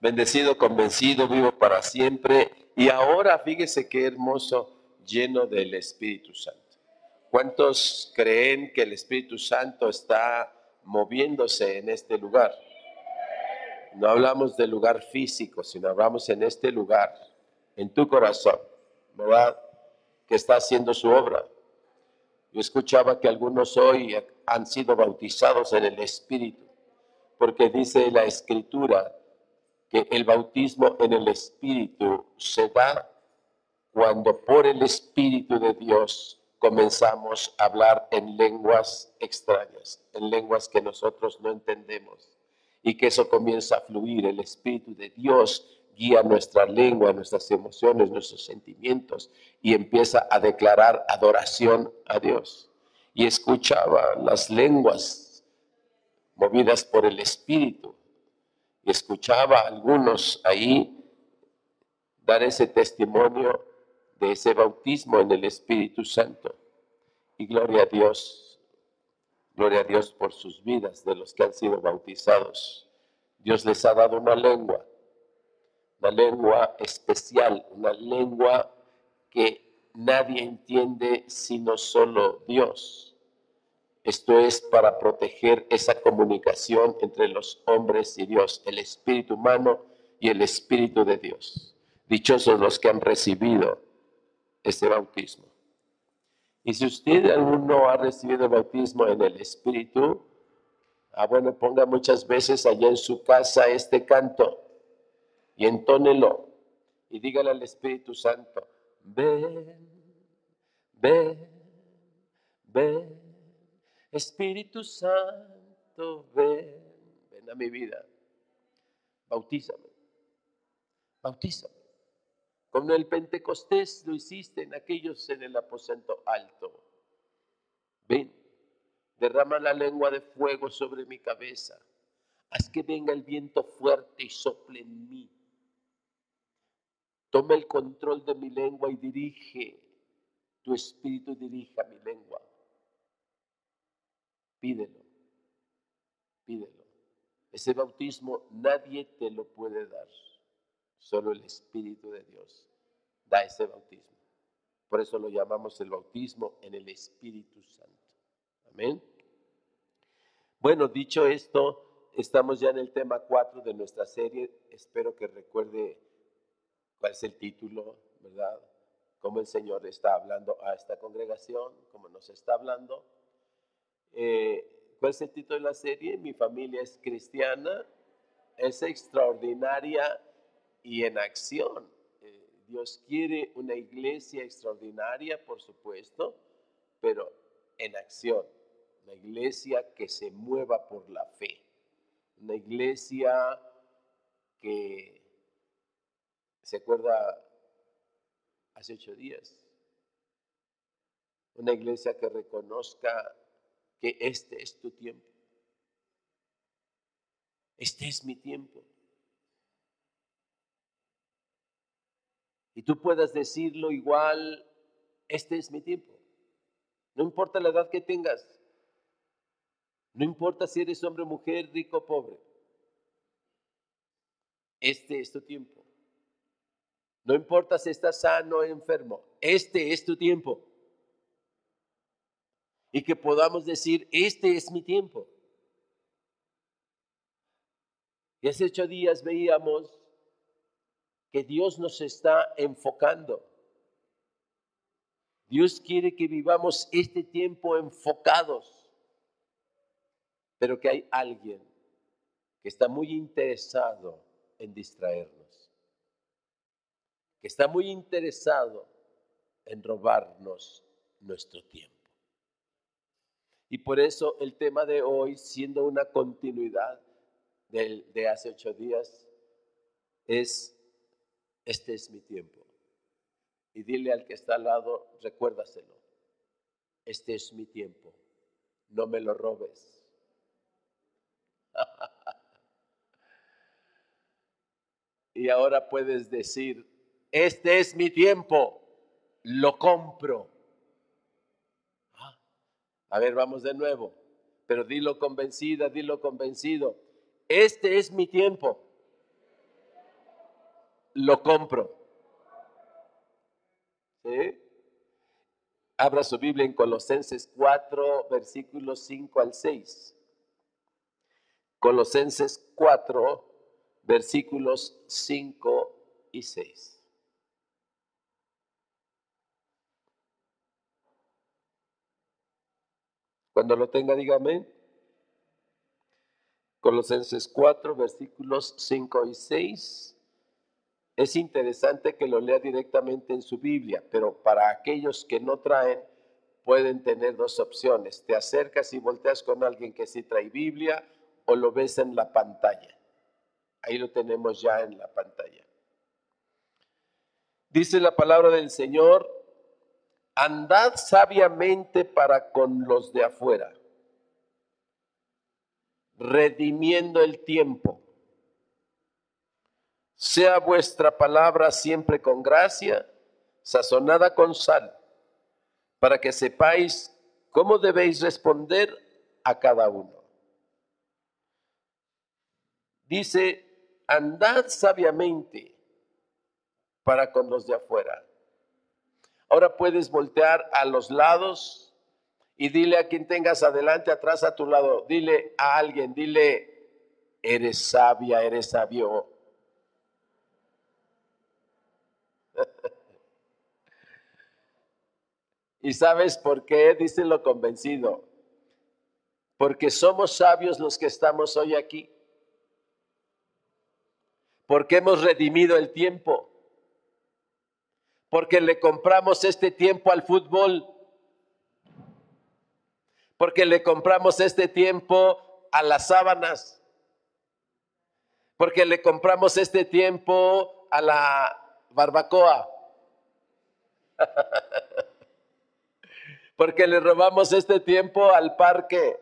Bendecido, convencido, vivo para siempre. Y ahora fíjese qué hermoso, lleno del Espíritu Santo. ¿Cuántos creen que el Espíritu Santo está moviéndose en este lugar? No hablamos del lugar físico, sino hablamos en este lugar, en tu corazón, ¿verdad? Que está haciendo su obra. Yo escuchaba que algunos hoy han sido bautizados en el Espíritu, porque dice la Escritura que el bautismo en el Espíritu se da cuando por el Espíritu de Dios comenzamos a hablar en lenguas extrañas, en lenguas que nosotros no entendemos, y que eso comienza a fluir. El Espíritu de Dios guía nuestra lengua, nuestras emociones, nuestros sentimientos, y empieza a declarar adoración a Dios. Y escuchaba las lenguas movidas por el Espíritu, escuchaba a algunos ahí dar ese testimonio de ese bautismo en el Espíritu Santo. Y gloria a Dios, gloria a Dios por sus vidas de los que han sido bautizados. Dios les ha dado una lengua, una lengua especial, una lengua que nadie entiende sino solo Dios. Esto es para proteger esa comunicación entre los hombres y Dios, el espíritu humano y el espíritu de Dios. Dichosos los que han recibido este bautismo. Y si usted aún no ha recibido bautismo en el Espíritu, ah, bueno, ponga muchas veces allá en su casa este canto y entónelo y dígale al Espíritu Santo, ven, ven, ven, Espíritu Santo, ven, ven a mi vida, bautízame, bautízame. Como el Pentecostés lo hiciste en aquellos en el aposento alto. Ven, derrama la lengua de fuego sobre mi cabeza. Haz que venga el viento fuerte y sople en mí. Toma el control de mi lengua y dirige. Tu espíritu dirija mi lengua. Pídelo, pídelo. Ese bautismo nadie te lo puede dar. Solo el Espíritu de Dios da ese bautismo. Por eso lo llamamos el bautismo en el Espíritu Santo. Amén. Bueno, dicho esto, estamos ya en el tema 4 de nuestra serie. Espero que recuerde cuál es el título, ¿verdad? Cómo el Señor está hablando a esta congregación, cómo nos está hablando. Eh, ¿Cuál es el título de la serie? Mi familia es cristiana, es extraordinaria y en acción. Eh, Dios quiere una iglesia extraordinaria, por supuesto, pero en acción. Una iglesia que se mueva por la fe. Una iglesia que se acuerda hace ocho días. Una iglesia que reconozca que este es tu tiempo. Este es mi tiempo. Y tú puedas decirlo igual, este es mi tiempo. No importa la edad que tengas. No importa si eres hombre, mujer, rico pobre. Este es tu tiempo. No importa si estás sano o enfermo. Este es tu tiempo. Y que podamos decir, este es mi tiempo. Y hace ocho días veíamos que Dios nos está enfocando. Dios quiere que vivamos este tiempo enfocados, pero que hay alguien que está muy interesado en distraernos, que está muy interesado en robarnos nuestro tiempo. Y por eso el tema de hoy, siendo una continuidad de, hace ocho días, es, este es mi tiempo. Y dile al que está al lado, recuérdaselo, este es mi tiempo, no me lo robes. y ahora puedes decir, este es mi tiempo, lo compro. A ver, vamos de nuevo, pero dilo convencida, dilo convencido. Este es mi tiempo, lo compro. ¿Sí? Abra su Biblia en Colosenses 4, versículos 5 al 6. Colosenses 4, versículos 5 y 6. Cuando lo tenga, dígame. Colosenses 4, versículos 5 y 6. Es interesante que lo lea directamente en su Biblia, pero para aquellos que no traen, pueden tener dos opciones. Te acercas y volteas con alguien que sí trae Biblia o lo ves en la pantalla. Ahí lo tenemos ya en la pantalla. Dice la palabra del Señor, andad sabiamente para con los de afuera, redimiendo el tiempo. Sea vuestra palabra siempre con gracia, sazonada con sal, para que sepáis cómo debéis responder a cada uno. Dice, andad sabiamente para con los de afuera. Ahora puedes voltear a los lados y dile a quien tengas adelante, atrás, a tu lado, dile a alguien, dile, eres sabia, eres sabio. ¿Y sabes por qué? lo convencido. Porque somos sabios los que estamos hoy aquí porque hemos redimido el tiempo, porque le compramos este tiempo al fútbol, porque le compramos este tiempo a las sábanas, porque le compramos este tiempo a la barbacoa, porque le robamos este tiempo al parque.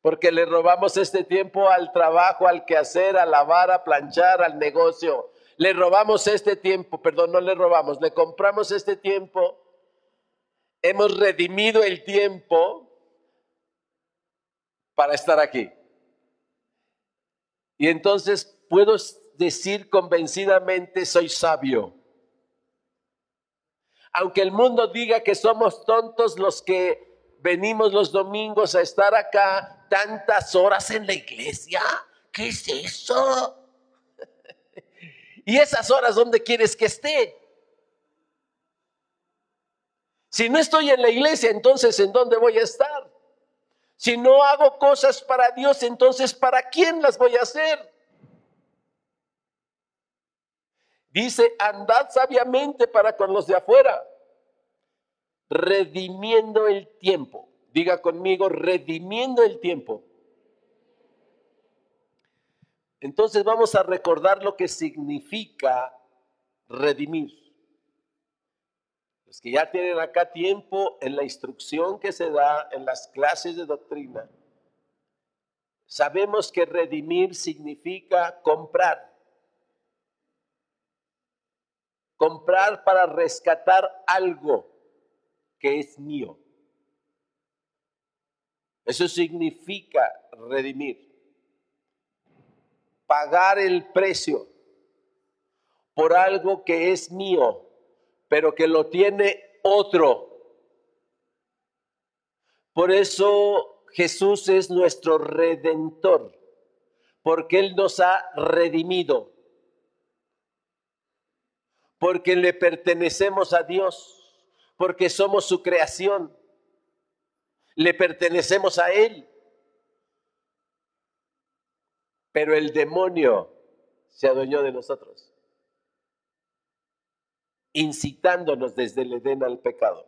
Porque le robamos este tiempo al trabajo, al quehacer, a lavar, a planchar, al negocio. Le robamos este tiempo, perdón, no le robamos, le compramos este tiempo. Hemos redimido el tiempo para estar aquí. Y entonces puedo decir convencidamente, soy sabio. Aunque el mundo diga que somos tontos los que venimos los domingos a estar acá, tantas horas en la iglesia? ¿Qué es eso? ¿Y esas horas dónde quieres que esté? Si no estoy en la iglesia, entonces ¿en dónde voy a estar? Si no hago cosas para Dios, entonces ¿para quién las voy a hacer? Dice, andad sabiamente para con los de afuera, redimiendo el tiempo. Diga conmigo, redimiendo el tiempo. Entonces vamos a recordar lo que significa redimir. Los que ya tienen acá tiempo en la instrucción que se da en las clases de doctrina, sabemos que redimir significa comprar. Comprar para rescatar algo que es mío. Eso significa redimir. Pagar el precio por algo que es mío, pero que lo tiene otro. Por eso Jesús es nuestro redentor. Porque Él nos ha redimido. Porque le pertenecemos a Dios. Porque somos su creación. Le pertenecemos a Él. Pero el demonio se adueñó de nosotros incitándonos desde el Edén al pecado.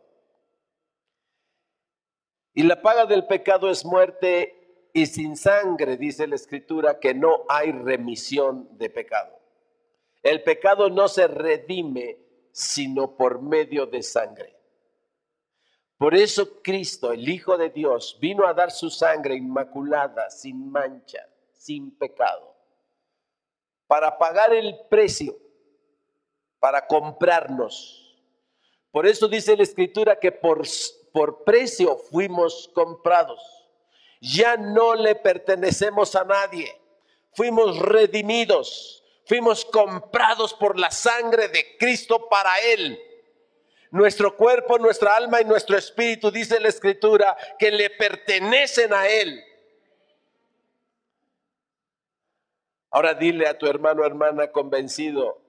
Y la paga del pecado es muerte y sin sangre, dice la escritura, que no hay remisión de pecado. El pecado no se redime sino por medio de sangre. Por eso Cristo, el Hijo de Dios, vino a dar su sangre inmaculada, sin mancha, sin pecado, para pagar el precio para comprarnos. Por eso dice la escritura que por, por precio fuimos comprados. Ya no le pertenecemos a nadie. Fuimos redimidos. Fuimos comprados por la sangre de Cristo para Él. Nuestro cuerpo, nuestra alma y nuestro espíritu, dice la escritura, que le pertenecen a Él. Ahora dile a tu hermano, hermana convencido,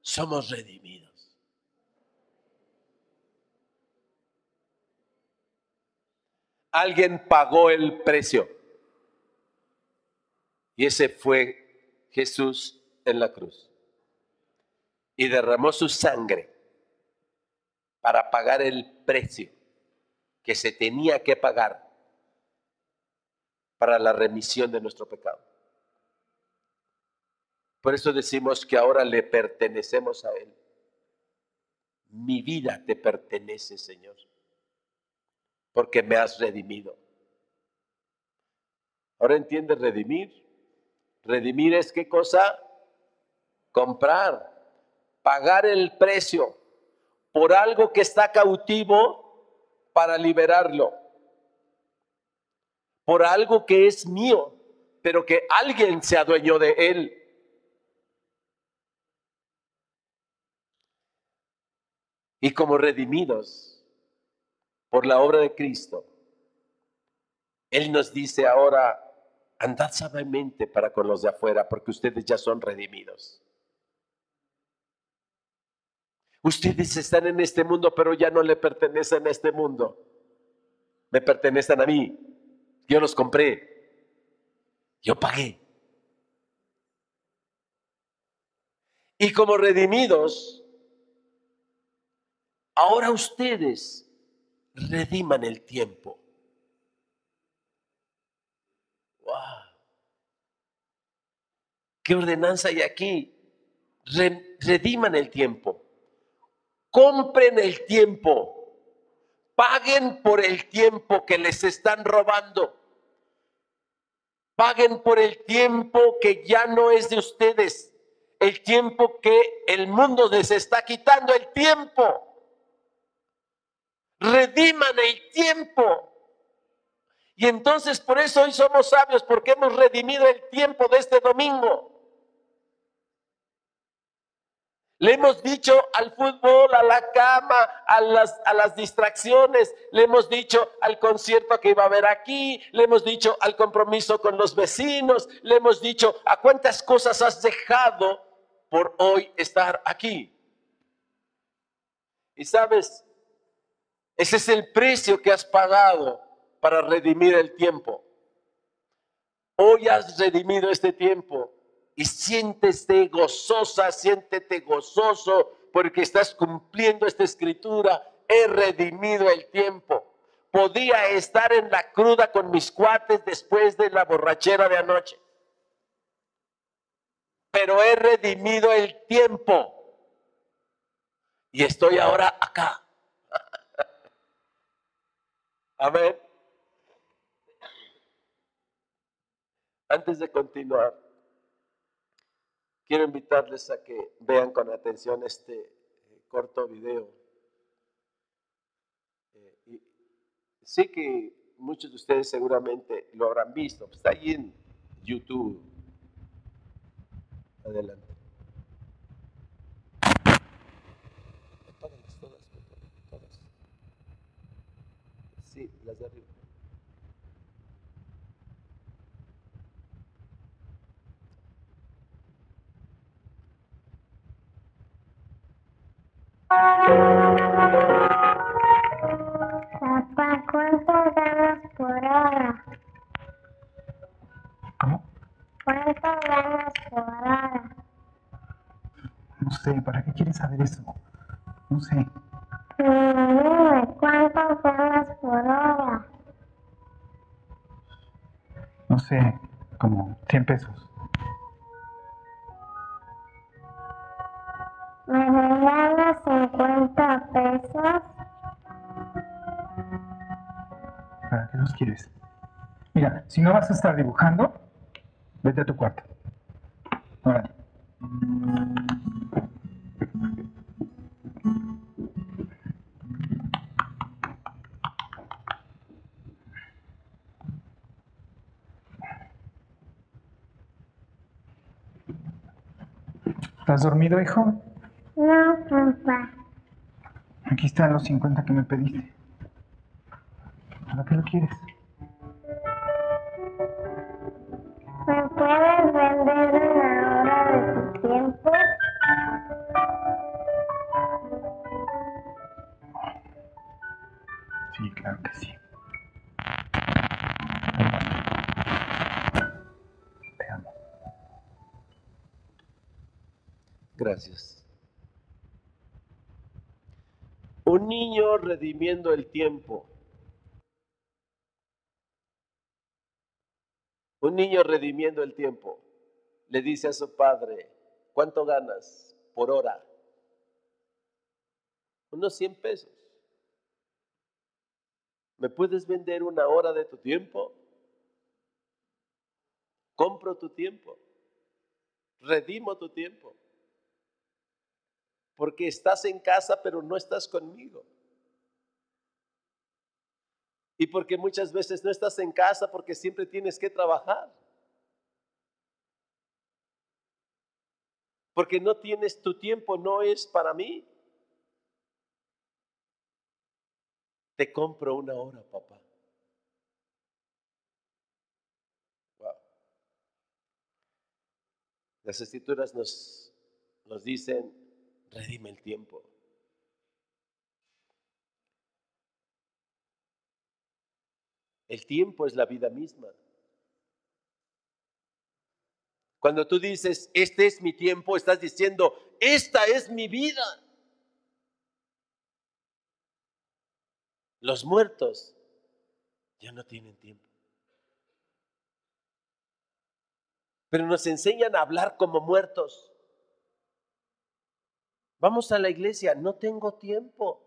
somos redimidos. Alguien pagó el precio. Y ese fue Jesús en la cruz. Y derramó su sangre para pagar el precio que se tenía que pagar para la remisión de nuestro pecado. Por eso decimos que ahora le pertenecemos a Él. Mi vida te pertenece, Señor, porque me has redimido. Ahora entiendes redimir. Redimir es qué cosa? Comprar, pagar el precio por algo que está cautivo para liberarlo. Por algo que es mío, pero que alguien se adueñó de él. Y como redimidos por la obra de Cristo, Él nos dice ahora, andad sabiamente para con los de afuera, porque ustedes ya son redimidos. Ustedes están en este mundo, pero ya no le pertenecen a este mundo. Me pertenecen a mí. Yo los compré. Yo pagué. Y como redimidos, Ahora ustedes rediman el tiempo. ¡Wow! ¿Qué ordenanza hay aquí? rediman el tiempo. Compren el tiempo. Paguen por el tiempo que les están robando. Paguen por el tiempo que ya no es de ustedes. El tiempo que el mundo les está quitando. El tiempo rediman el tiempo. Y entonces por eso hoy somos sabios, porque hemos redimido el tiempo de este domingo. Le hemos dicho al fútbol, a la cama, a las, a las distracciones, le hemos dicho al concierto que iba a haber aquí, le hemos dicho al compromiso con los vecinos, le hemos dicho a cuántas cosas has dejado por hoy estar aquí. Y sabes, ese es el precio que has pagado para redimir el tiempo. Hoy has redimido este tiempo y siéntete gozosa, siéntete gozoso porque estás cumpliendo esta escritura. He redimido el tiempo. Podía estar en la cruda con mis cuates después de la borrachera de anoche. Pero he redimido el tiempo. Y estoy ahora acá Amén. Antes de continuar, quiero invitarles a que vean con atención este eh, corto video. Eh, sé que muchos de ustedes seguramente lo habrán visto, está ahí en YouTube. Adelante. Sí, las de arriba. Papá, ¿cuánto ganas por hora? ¿Cómo? ¿Cuánto ganas por hora? No sé, ¿para qué quieres saber eso? No sé. Mm, ¿Cuánto ganas por hora? No sé, como 100 pesos. ¿Me regalas 50 pesos? ¿Para qué los quieres? Mira, si no vas a estar dibujando, vete a tu cuarto. ¿Estás dormido, hijo? No, papá. Aquí están los 50 que me pediste. ¿Para qué lo quieres? Redimiendo el tiempo. Un niño redimiendo el tiempo. Le dice a su padre, ¿cuánto ganas por hora? Unos 100 pesos. ¿Me puedes vender una hora de tu tiempo? Compro tu tiempo. Redimo tu tiempo porque estás en casa pero no estás conmigo. Y porque muchas veces no estás en casa porque siempre tienes que trabajar. Porque no tienes tu tiempo, no es para mí. Te compro una hora, papá. Wow. Las escrituras nos, nos dicen, redime el tiempo. El tiempo es la vida misma. Cuando tú dices, este es mi tiempo, estás diciendo, esta es mi vida. Los muertos ya no tienen tiempo. Pero nos enseñan a hablar como muertos. Vamos a la iglesia, no tengo tiempo.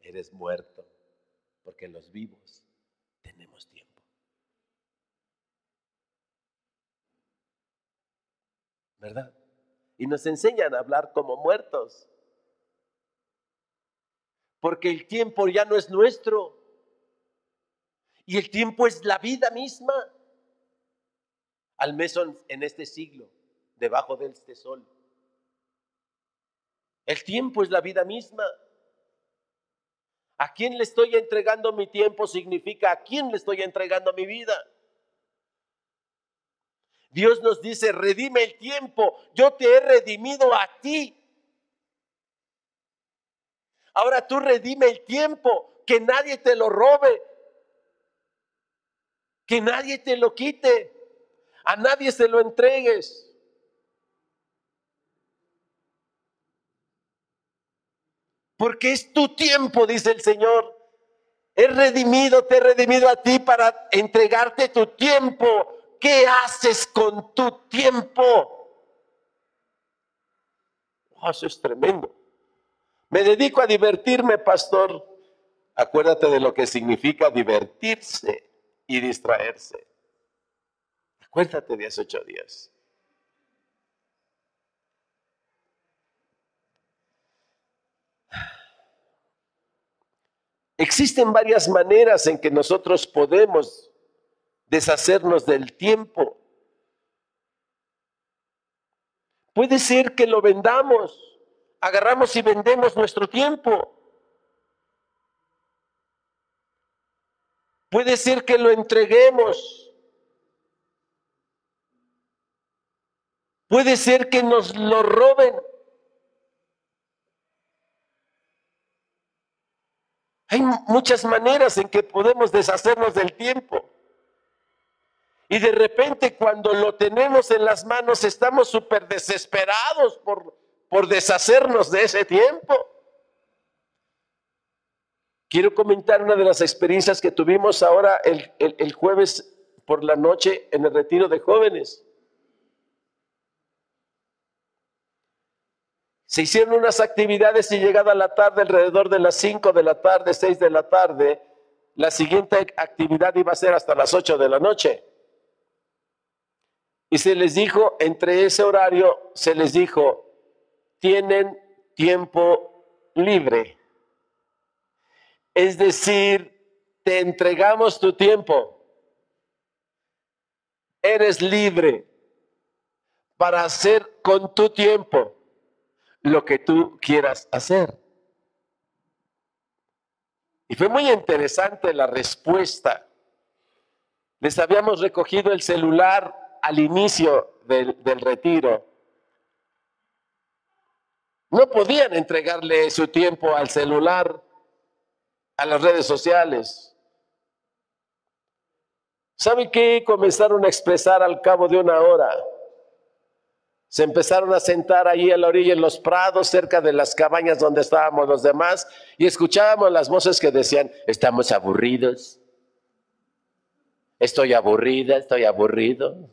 Eres muerto, porque los vivos tenemos tiempo. ¿Verdad? Y nos enseñan a hablar como muertos. Porque el tiempo ya no es nuestro. Y el tiempo es la vida misma. Al mesón en este siglo, debajo de este sol. El tiempo es la vida misma. ¿A quién le estoy entregando mi tiempo? Significa a quién le estoy entregando mi vida. Dios nos dice, redime el tiempo. Yo te he redimido a ti. Ahora tú redime el tiempo, que nadie te lo robe, que nadie te lo quite, a nadie se lo entregues. Porque es tu tiempo, dice el Señor. He redimido, te he redimido a ti para entregarte tu tiempo. ¿Qué haces con tu tiempo? Oh, eso es tremendo. Me dedico a divertirme, pastor. Acuérdate de lo que significa divertirse y distraerse. Acuérdate de esos ocho días. Existen varias maneras en que nosotros podemos deshacernos del tiempo. Puede ser que lo vendamos, agarramos y vendemos nuestro tiempo. Puede ser que lo entreguemos. Puede ser que nos lo roben. Hay muchas maneras en que podemos deshacernos del tiempo. Y de repente cuando lo tenemos en las manos estamos súper desesperados por, por deshacernos de ese tiempo. Quiero comentar una de las experiencias que tuvimos ahora el, el jueves por la noche en el retiro de jóvenes. Se hicieron unas actividades y llegada la tarde, alrededor de las 5 de la tarde, 6 de la tarde, la siguiente actividad iba a ser hasta las 8 de la noche. Y se les dijo, entre ese horario, se les dijo, tienen tiempo libre. Es decir, te entregamos tu tiempo. Eres libre para hacer con tu tiempo lo que tú quieras hacer. Y fue muy interesante la respuesta. Les habíamos recogido el celular al inicio del, retiro. No podían entregarle su tiempo al celular, a las redes sociales. ¿Sabe qué? Comenzaron a expresar al cabo de una hora. Se empezaron a sentar ahí a la orilla en los prados, cerca de las cabañas donde estábamos los demás, y escuchábamos las voces que decían, estamos aburridos, estoy aburrida, estoy aburrido.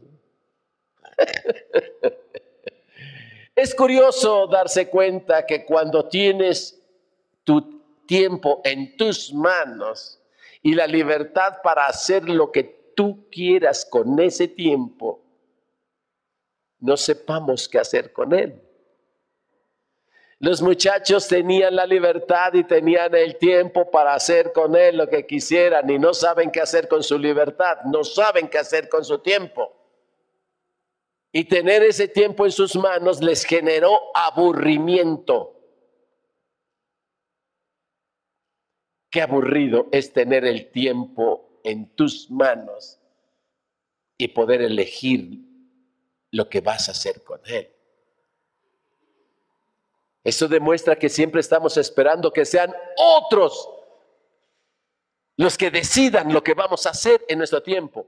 es curioso darse cuenta que cuando tienes tu tiempo en tus manos y la libertad para hacer lo que tú quieras con ese tiempo, no sepamos qué hacer con él. Los muchachos tenían la libertad y tenían el tiempo para hacer con él lo que quisieran y no saben qué hacer con su libertad, no saben qué hacer con su tiempo. Y tener ese tiempo en sus manos les generó aburrimiento. Qué aburrido es tener el tiempo en tus manos y poder elegir lo que vas a hacer con Él. Eso demuestra que siempre estamos esperando que sean otros los que decidan lo que vamos a hacer en nuestro tiempo.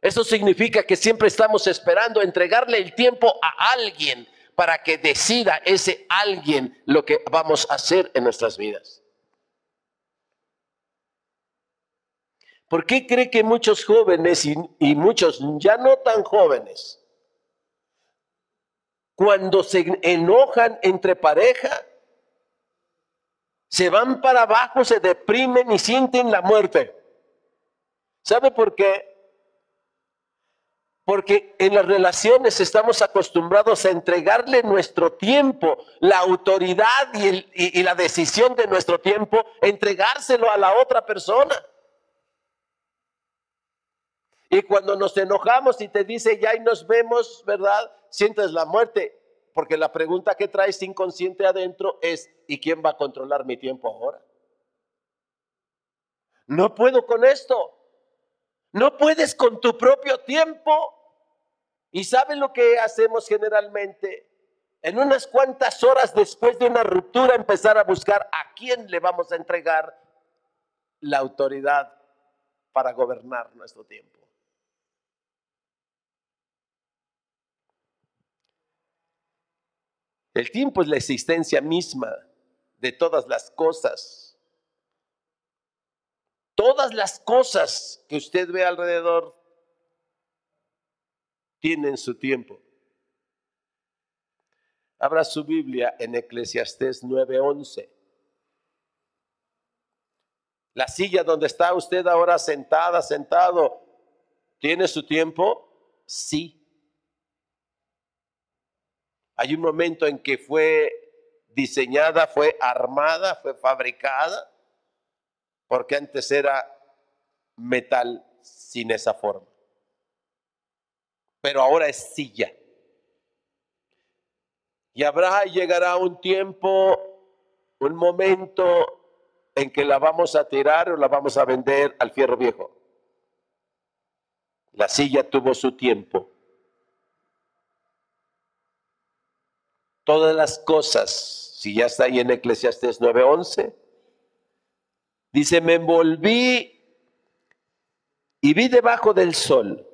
Eso significa que siempre estamos esperando entregarle el tiempo a alguien para que decida ese alguien lo que vamos a hacer en nuestras vidas. ¿Por qué cree que muchos jóvenes y, y muchos ya no tan jóvenes cuando se enojan entre pareja, se van para abajo, se deprimen y sienten la muerte. ¿Sabe por qué? Porque en las relaciones estamos acostumbrados a entregarle nuestro tiempo, la autoridad y, la decisión de nuestro tiempo, entregárselo a la otra persona. Y cuando nos enojamos y te dice, ya y nos vemos, ¿verdad? Sientes la muerte. Porque la pregunta que traes inconsciente adentro es, ¿y quién va a controlar mi tiempo ahora? No puedo con esto. No puedes con tu propio tiempo. ¿Y saben lo que hacemos generalmente? En unas cuantas horas después de una ruptura empezar a buscar a quién le vamos a entregar la autoridad para gobernar nuestro tiempo. El tiempo es la existencia misma de todas las cosas. Todas las cosas que usted ve alrededor tienen su tiempo. Abra su Biblia en Eclesiastés 9:11. La silla donde está usted ahora sentada, sentado, ¿tiene su tiempo? Sí. Hay un momento en que fue diseñada, fue armada, fue fabricada, porque antes era metal sin esa forma. Pero ahora es silla. Y habrá llegará un tiempo, un momento en que la vamos a tirar o la vamos a vender al fierro viejo. La silla tuvo su tiempo. Todas las cosas, si ya está ahí en Eclesiastes 9:11, dice, me envolví y vi debajo del sol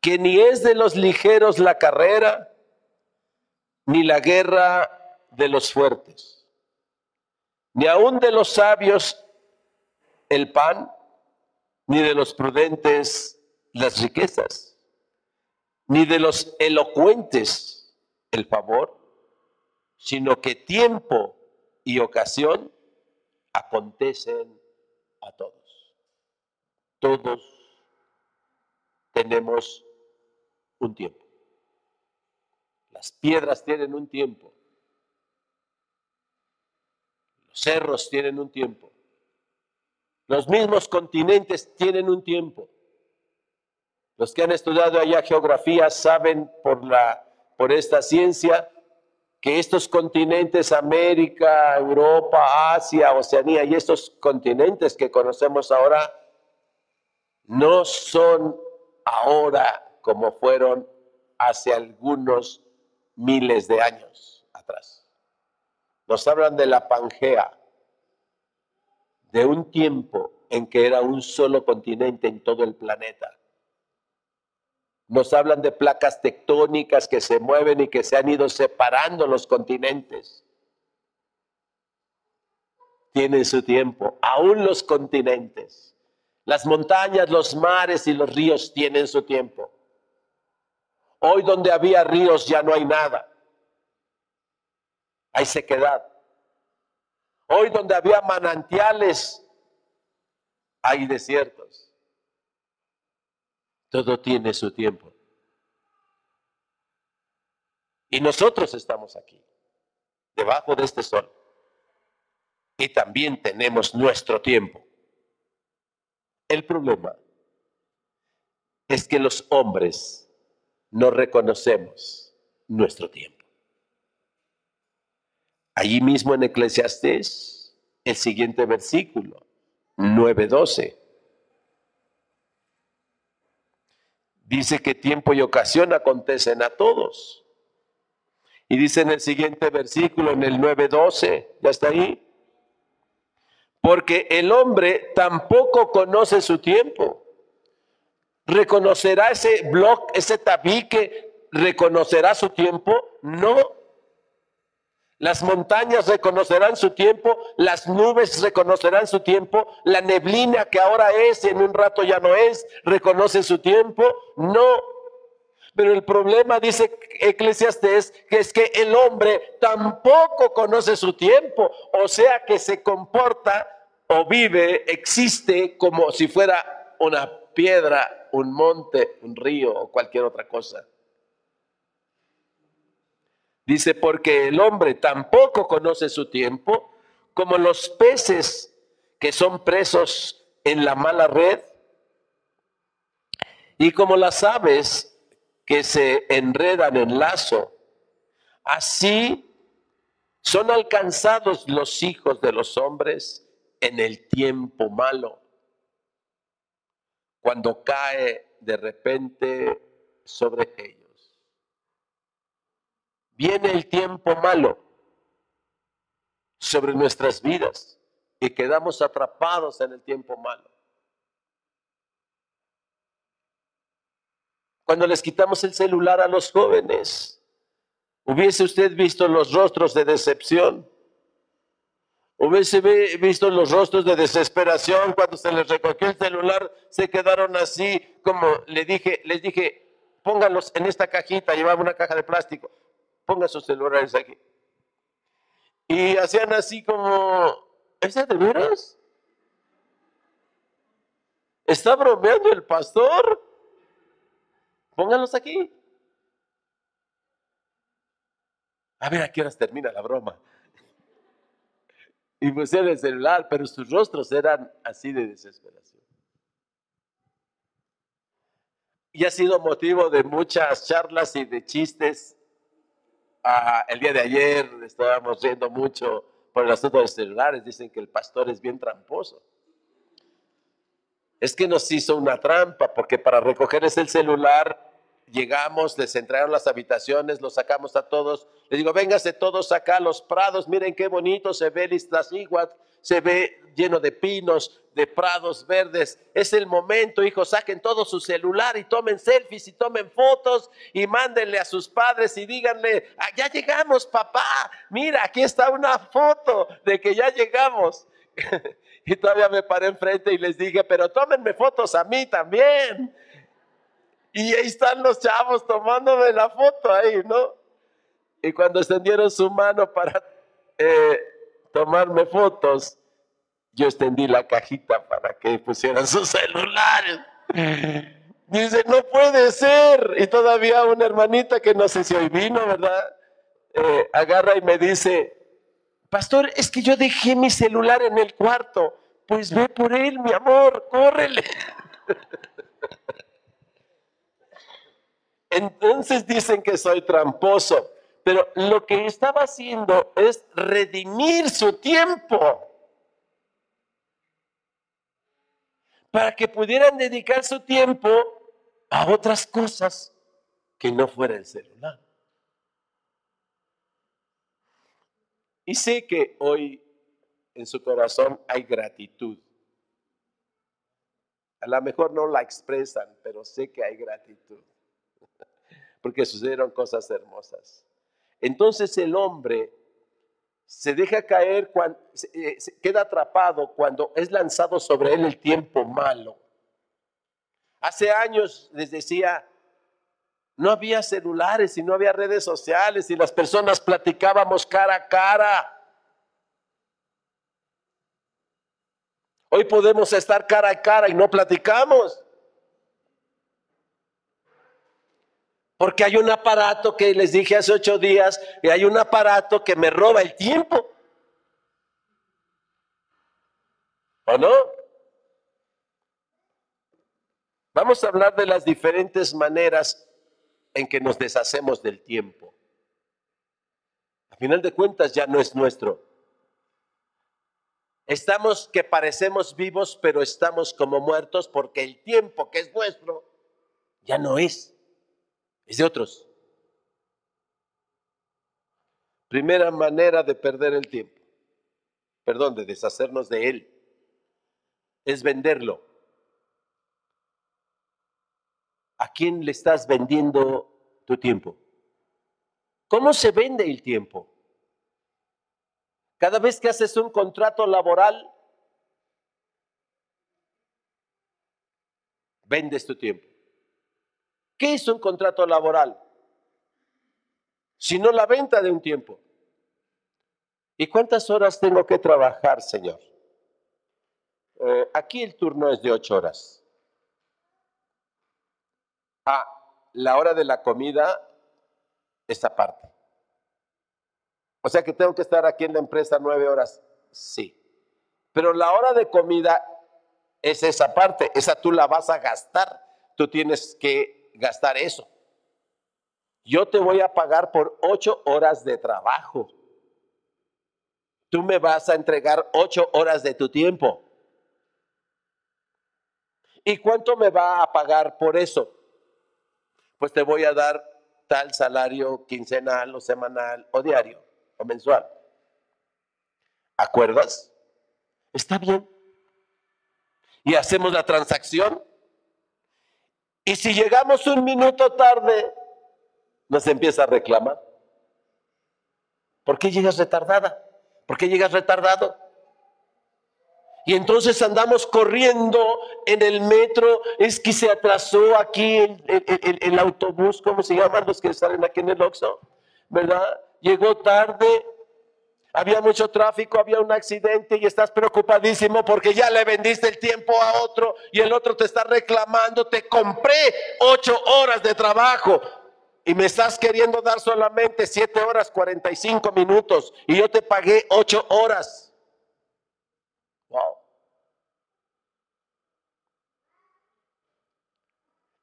que ni es de los ligeros la carrera, ni la guerra de los fuertes, ni aun de los sabios el pan, ni de los prudentes las riquezas, ni de los elocuentes el favor, sino que tiempo y ocasión acontecen a todos. Todos tenemos un tiempo. Las piedras tienen un tiempo. Los cerros tienen un tiempo. Los mismos continentes tienen un tiempo. Los que han estudiado allá geografía saben por, la, por esta ciencia que estos continentes, América, Europa, Asia, Oceanía y estos continentes que conocemos ahora, no son ahora como fueron hace algunos miles de años atrás. Nos hablan de la Pangea, de un tiempo en que era un solo continente en todo el planeta. Nos hablan de placas tectónicas que se mueven y que se han ido separando los continentes. Tienen su tiempo, aún los continentes. Las montañas, los mares y los ríos tienen su tiempo. Hoy donde había ríos ya no hay nada. Hay sequedad. Hoy donde había manantiales, hay desiertos. Todo tiene su tiempo. Y nosotros estamos aquí, debajo de este sol. Y también tenemos nuestro tiempo. El problema es que los hombres no reconocemos nuestro tiempo. Allí mismo en Eclesiastés, el siguiente versículo, 9.12. Dice que tiempo y ocasión acontecen a todos. Y dice en el siguiente versículo, en el 9.12, ¿ya está ahí? Porque el hombre tampoco conoce su tiempo. ¿Reconocerá ese bloque, ese tabique, reconocerá su tiempo? No. Las montañas reconocerán su tiempo, las nubes reconocerán su tiempo, la neblina que ahora es en un rato ya no es, reconoce su tiempo. No. Pero el problema, dice Eclesiastés, que es que el hombre tampoco conoce su tiempo, o sea que se comporta o vive, existe como si fuera una piedra, un monte, un río o cualquier otra cosa. Dice, porque el hombre tampoco conoce su tiempo, como los peces que son presos en la mala red, y como las aves que se enredan en lazo. Así son alcanzados los hijos de los hombres en el tiempo malo, cuando cae de repente sobre ellos viene el tiempo malo sobre nuestras vidas y quedamos atrapados en el tiempo malo. Cuando les quitamos el celular a los jóvenes, hubiese usted visto los rostros de decepción, hubiese visto los rostros de desesperación cuando se les recogió el celular, se quedaron así como le dije, les dije, pónganlos en esta cajita, llevaba una caja de plástico, ponga sus celulares aquí. Y hacían así como, ¿es de veras? ¿Está bromeando el pastor? Pónganlos aquí. A ver a qué horas termina la broma. Y pusieron el celular, pero sus rostros eran así de desesperación. Y ha sido motivo de muchas charlas y de chistes Ah, el día de ayer estábamos riendo mucho por el asunto de los celulares. Dicen que el pastor es bien tramposo. Es que nos hizo una trampa, porque para recoger ese celular llegamos, les entregaron las habitaciones, los sacamos a todos. Les digo, véngase todos acá a los prados, miren qué bonito se ve Iztaccíhuatl, se ve lleno de pinos, de prados verdes. Es el momento, hijos, saquen todo su celular y tomen selfies y tomen fotos y mándenle a sus padres y díganle, "Ah, ya llegamos, papá, mira, aquí está una foto de que ya llegamos. y todavía me paré enfrente y les dije, pero tómenme fotos a mí también. Y ahí están los chavos tomándome la foto ahí, ¿no? Y cuando extendieron su mano para eh, tomarme fotos, yo extendí la cajita para que pusieran sus celulares. Dice, no puede ser. Y todavía una hermanita que no sé si hoy vino, ¿verdad? Eh, agarra y me dice, pastor, es que yo dejé mi celular en el cuarto. Pues ve por él, mi amor, córrele. Entonces dicen que soy tramposo, pero lo que estaba haciendo es redimir su tiempo para que pudieran dedicar su tiempo a otras cosas que no fuera el celular. Y sé que hoy en su corazón hay gratitud. A lo mejor no la expresan, pero sé que hay gratitud porque sucedieron cosas hermosas. Entonces el hombre se deja caer, cuando, eh, queda atrapado cuando es lanzado sobre él el tiempo malo. Hace años les decía, no había celulares y no había redes sociales y las personas platicábamos cara a cara. Hoy podemos estar cara a cara y no platicamos. Porque hay un aparato que les dije hace ocho días, y hay un aparato que me roba el tiempo. ¿O no? Vamos a hablar de las diferentes maneras en que nos deshacemos del tiempo. A final de cuentas ya no es nuestro. Estamos que parecemos vivos, pero estamos como muertos porque el tiempo que es nuestro ya no es es de otros. Primera manera de perder el tiempo, perdón, de deshacernos de él, es venderlo. ¿A quién le estás vendiendo tu tiempo? ¿Cómo se vende el tiempo? Cada vez que haces un contrato laboral, vendes tu tiempo. ¿Qué es un contrato laboral? Sino la venta de un tiempo. ¿Y cuántas horas tengo que trabajar, Señor? Eh, aquí el turno es de ocho horas. Ah, la hora de la comida es aparte. O sea que tengo que estar aquí en la empresa nueve horas. Sí. Pero la hora de comida es esa parte. Esa tú la vas a gastar. Tú tienes que gastar eso. Yo te voy a pagar por ocho horas de trabajo. Tú me vas a entregar ocho horas de tu tiempo. ¿Y cuánto me va a pagar por eso? Pues te voy a dar tal salario quincenal o semanal o diario o mensual. ¿Acuerdas? Está bien. Y hacemos la transacción y si llegamos un minuto tarde, nos empieza a reclamar. ¿Por qué llegas retardada? ¿Por qué llegas retardado? Y entonces andamos corriendo en el metro, es que se atrasó aquí el, autobús, ¿cómo se llaman los que salen aquí en el Oxxo? ¿Verdad? Llegó tarde, había mucho tráfico, había un accidente y estás preocupadísimo porque ya le vendiste el tiempo a otro y el otro te está reclamando, te compré ocho horas de trabajo y me estás queriendo dar solamente siete horas 45 minutos y yo te pagué ocho horas. Wow.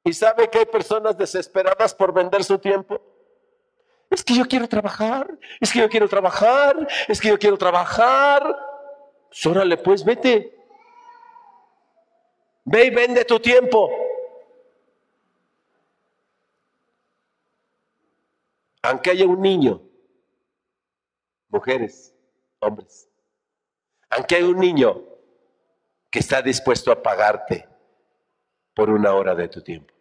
¿Y sabe que hay personas desesperadas por vender su tiempo? Es que yo quiero trabajar, es que yo quiero trabajar, es que yo quiero trabajar. Pues órale, pues vete. Ve y vende tu tiempo. Aunque haya un niño, mujeres, hombres, Aunque hay un niño que está dispuesto a pagarte por una hora de tu tiempo.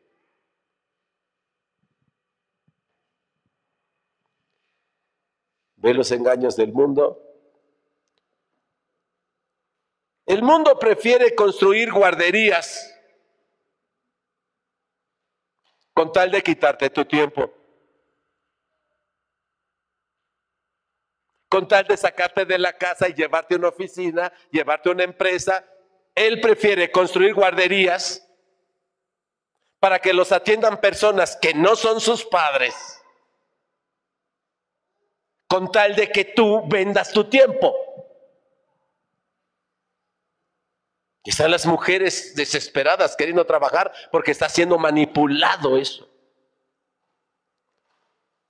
¿Ve los engaños del mundo? El mundo prefiere construir guarderías con tal de quitarte tu tiempo. Con tal de sacarte de la casa y llevarte a una oficina, llevarte a una empresa. Él prefiere construir guarderías para que los atiendan personas que no son sus padres, con tal de que tú vendas tu tiempo. Están las mujeres desesperadas queriendo trabajar porque está siendo manipulado eso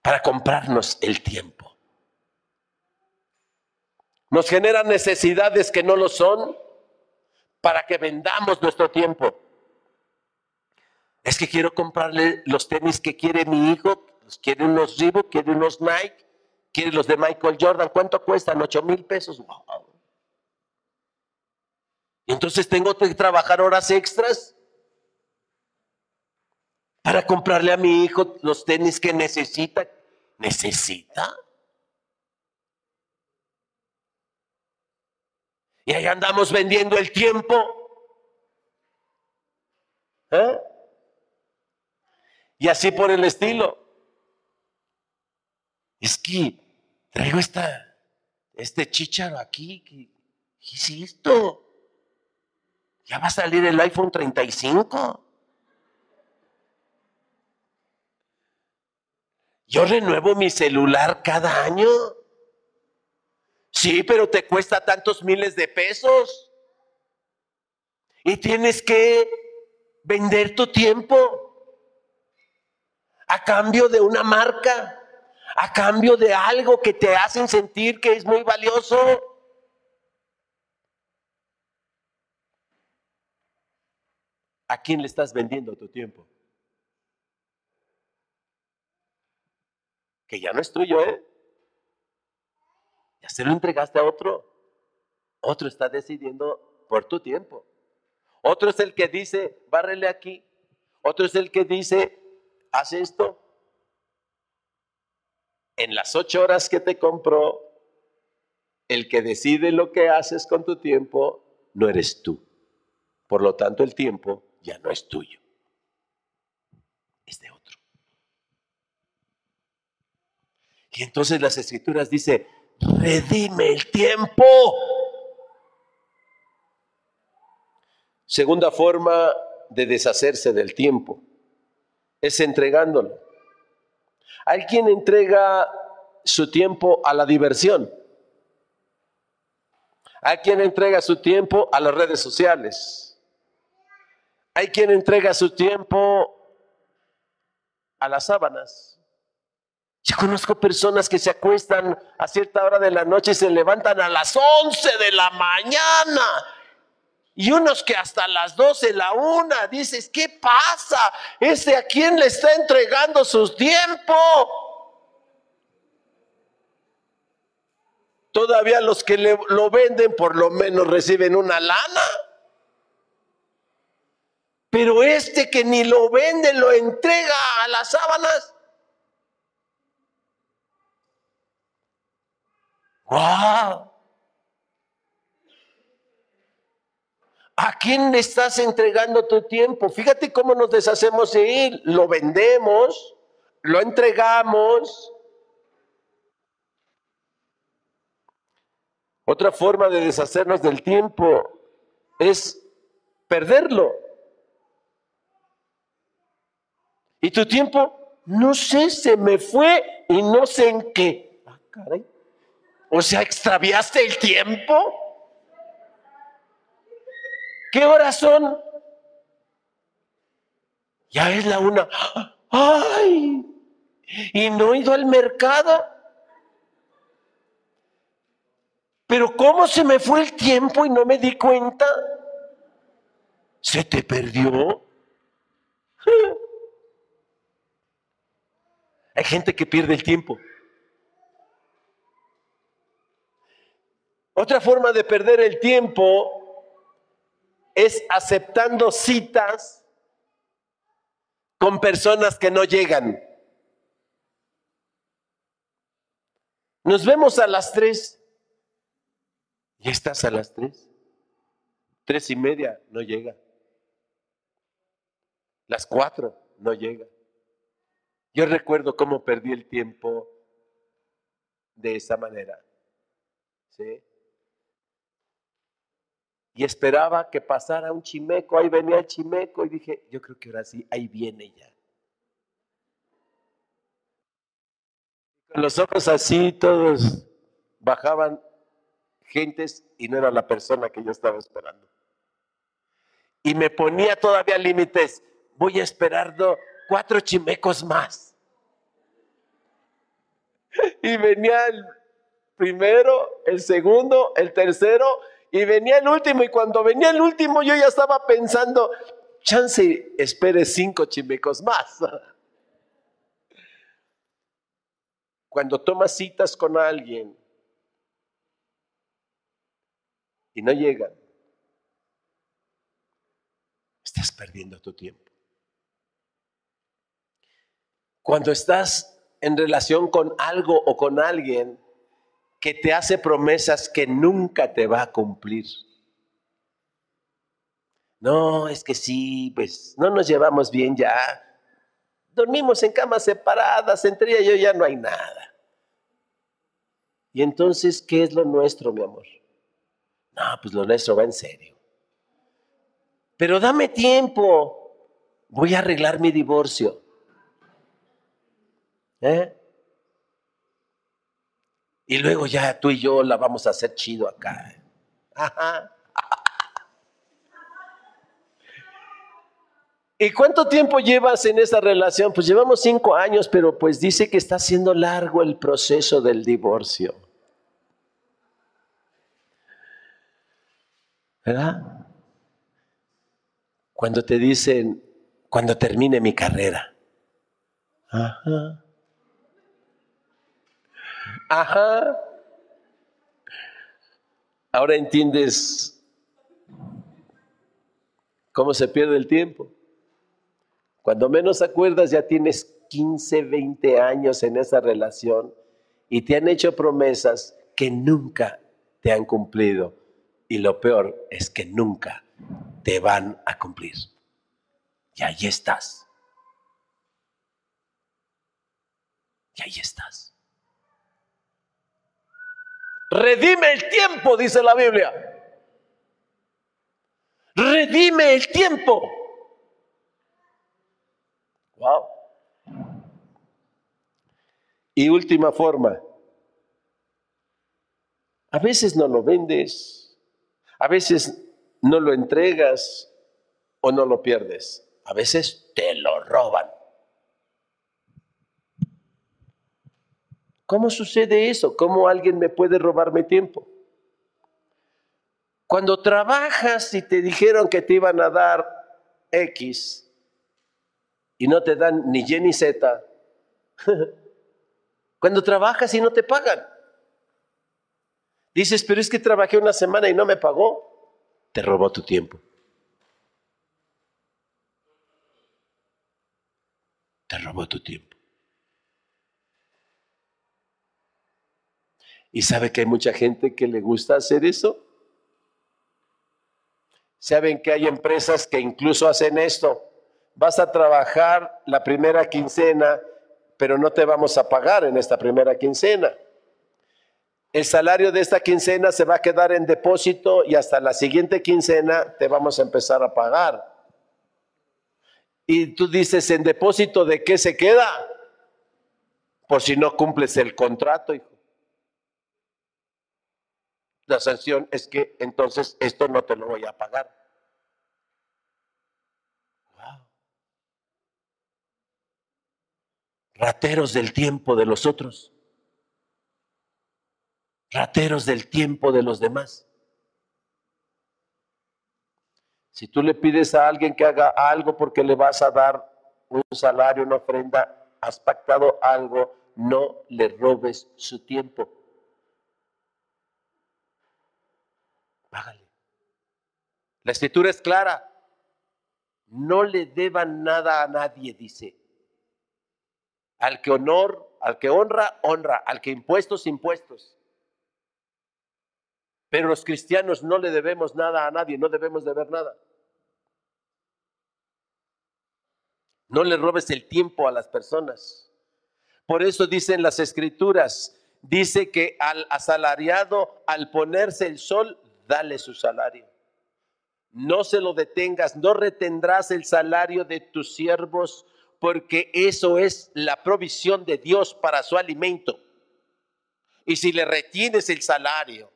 para comprarnos el tiempo. Nos generan necesidades que no lo son para que vendamos nuestro tiempo. Es que quiero comprarle los tenis que quiere mi hijo, quiere unos Reebok, quiere unos Nike, quiere los de Michael Jordan. ¿Cuánto cuestan? ¿Ocho mil pesos? Wow. Entonces tengo que trabajar horas extras para comprarle a mi hijo los tenis que necesita. ¿Necesita? Y ahí andamos vendiendo el tiempo. ¿Eh? Y así por el estilo. Es que traigo esta, este chicharo aquí. ¿Qué, qué es esto? Ya va a salir el iPhone 35. Yo renuevo mi celular cada año. Sí, pero te cuesta tantos miles de pesos. Y tienes que vender tu tiempo a cambio de una marca, a cambio de algo que te hacen sentir que es muy valioso. ¿A quién le estás vendiendo tu tiempo? Que ya no es tuyo, ¿eh? Ya se lo entregaste a otro. Otro está decidiendo por tu tiempo. Otro es el que dice, bárrele aquí. Otro es el que dice, haz esto. En las ocho horas que te compró, el que decide lo que haces con tu tiempo no eres tú. Por lo tanto, el tiempo ya no es tuyo, es de otro. Y entonces las escrituras dice, redime el tiempo. Segunda forma de deshacerse del tiempo es entregándolo. Hay quien entrega su tiempo a la diversión. Hay quien entrega su tiempo a las redes sociales. Hay quien entrega su tiempo a las sábanas. Yo conozco personas que se acuestan a cierta hora de la noche y se levantan a las 11 de la mañana. Y unos que hasta las 12, la una, dices, ¿qué pasa? ¿Ese a quién le está entregando su tiempo? Todavía los que lo venden por lo menos reciben una lana. Pero este que ni lo vende, lo entrega a las sábanas. ¡Wow! ¿A quién le estás entregando tu tiempo? Fíjate cómo nos deshacemos de él. Lo vendemos, lo entregamos. Otra forma de deshacernos del tiempo es perderlo. Y tu tiempo, no sé, se me fue y no sé en qué. Ah, caray. O sea, extraviaste el tiempo. ¿Qué horas son? Ya es la una. ¡Ay! Y no he ido al mercado. Pero ¿cómo se me fue el tiempo y no me di cuenta? ¿Se te perdió? Hay gente que pierde el tiempo. Otra forma de perder el tiempo es aceptando citas con personas que no llegan. Nos vemos a las tres. ¿Ya estás a las tres? Tres y media, no llega. Las cuatro, no llega. Yo recuerdo cómo perdí el tiempo de esa manera. ¿Sí? Y esperaba que pasara un chimeco, ahí venía el chimeco y dije, yo creo que ahora sí, ahí viene ya. Con los ojos así, todos bajaban gentes y no era la persona que yo estaba esperando. Y me ponía todavía límites. Voy a esperar cuatro chimecos más. Y venía el primero, el segundo, el tercero y venía el último. Y cuando venía el último yo ya estaba pensando, chance, espere cinco chimecos más. Cuando tomas citas con alguien y no llegan, estás perdiendo tu tiempo. Cuando estás en relación con algo o con alguien que te hace promesas que nunca te va a cumplir. No, es que sí, pues no nos llevamos bien ya. Dormimos en camas separadas, entre ella y yo ya no hay nada. Y entonces, ¿qué es lo nuestro, mi amor? No, pues lo nuestro va en serio. Pero dame tiempo, voy a arreglar mi divorcio. ¿Eh? Y luego ya tú y yo la vamos a hacer chido acá. Ajá. ¿Y cuánto tiempo llevas en esa relación? Pues llevamos cinco años, pero pues dice que está siendo largo el proceso del divorcio. ¿Verdad? Cuando te dicen, cuando termine mi carrera. Ajá. Ajá. Ahora entiendes cómo se pierde el tiempo. Cuando menos acuerdas ya tienes 15, 20 años en esa relación y te han hecho promesas que nunca te han cumplido. Y lo peor es que nunca te van a cumplir. Y ahí estás. Y ahí estás. Redime el tiempo, dice la Biblia. Redime el tiempo. Wow. Y última forma. A veces no lo vendes, a veces no lo entregas o no lo pierdes. A veces te lo roban. ¿Cómo sucede eso? ¿Cómo alguien me puede robarme tiempo? Cuando trabajas y te dijeron que te iban a dar X y no te dan ni Y ni Z, cuando trabajas y no te pagan, dices, pero es que trabajé una semana y no me pagó, te robó tu tiempo. Te robó tu tiempo. ¿Y sabe que hay mucha gente que le gusta hacer eso? Saben que hay empresas que incluso hacen esto. Vas a trabajar la primera quincena, pero no te vamos a pagar en esta primera quincena. El salario de esta quincena se va a quedar en depósito y hasta la siguiente quincena te vamos a empezar a pagar. Y tú dices, ¿en depósito de qué se queda? Por si no cumples el contrato, hijo. La sanción es que entonces esto no te lo voy a pagar. Rateros del tiempo de los otros. Rateros del tiempo de los demás. Si tú le pides a alguien que haga algo porque le vas a dar un salario, una ofrenda, has pactado algo, no le robes su tiempo. Págale. La escritura es clara. No le deban nada a nadie, dice. Al que honor, al que honra, honra, al que impuestos, impuestos. Pero los cristianos no le debemos nada a nadie, no debemos deber nada. No le robes el tiempo a las personas. Por eso dicen las escrituras, dice que al asalariado, al ponerse el sol, dale su salario. No se lo detengas, no retendrás el salario de tus siervos, porque eso es la provisión de Dios para su alimento. Y si le retienes el salario,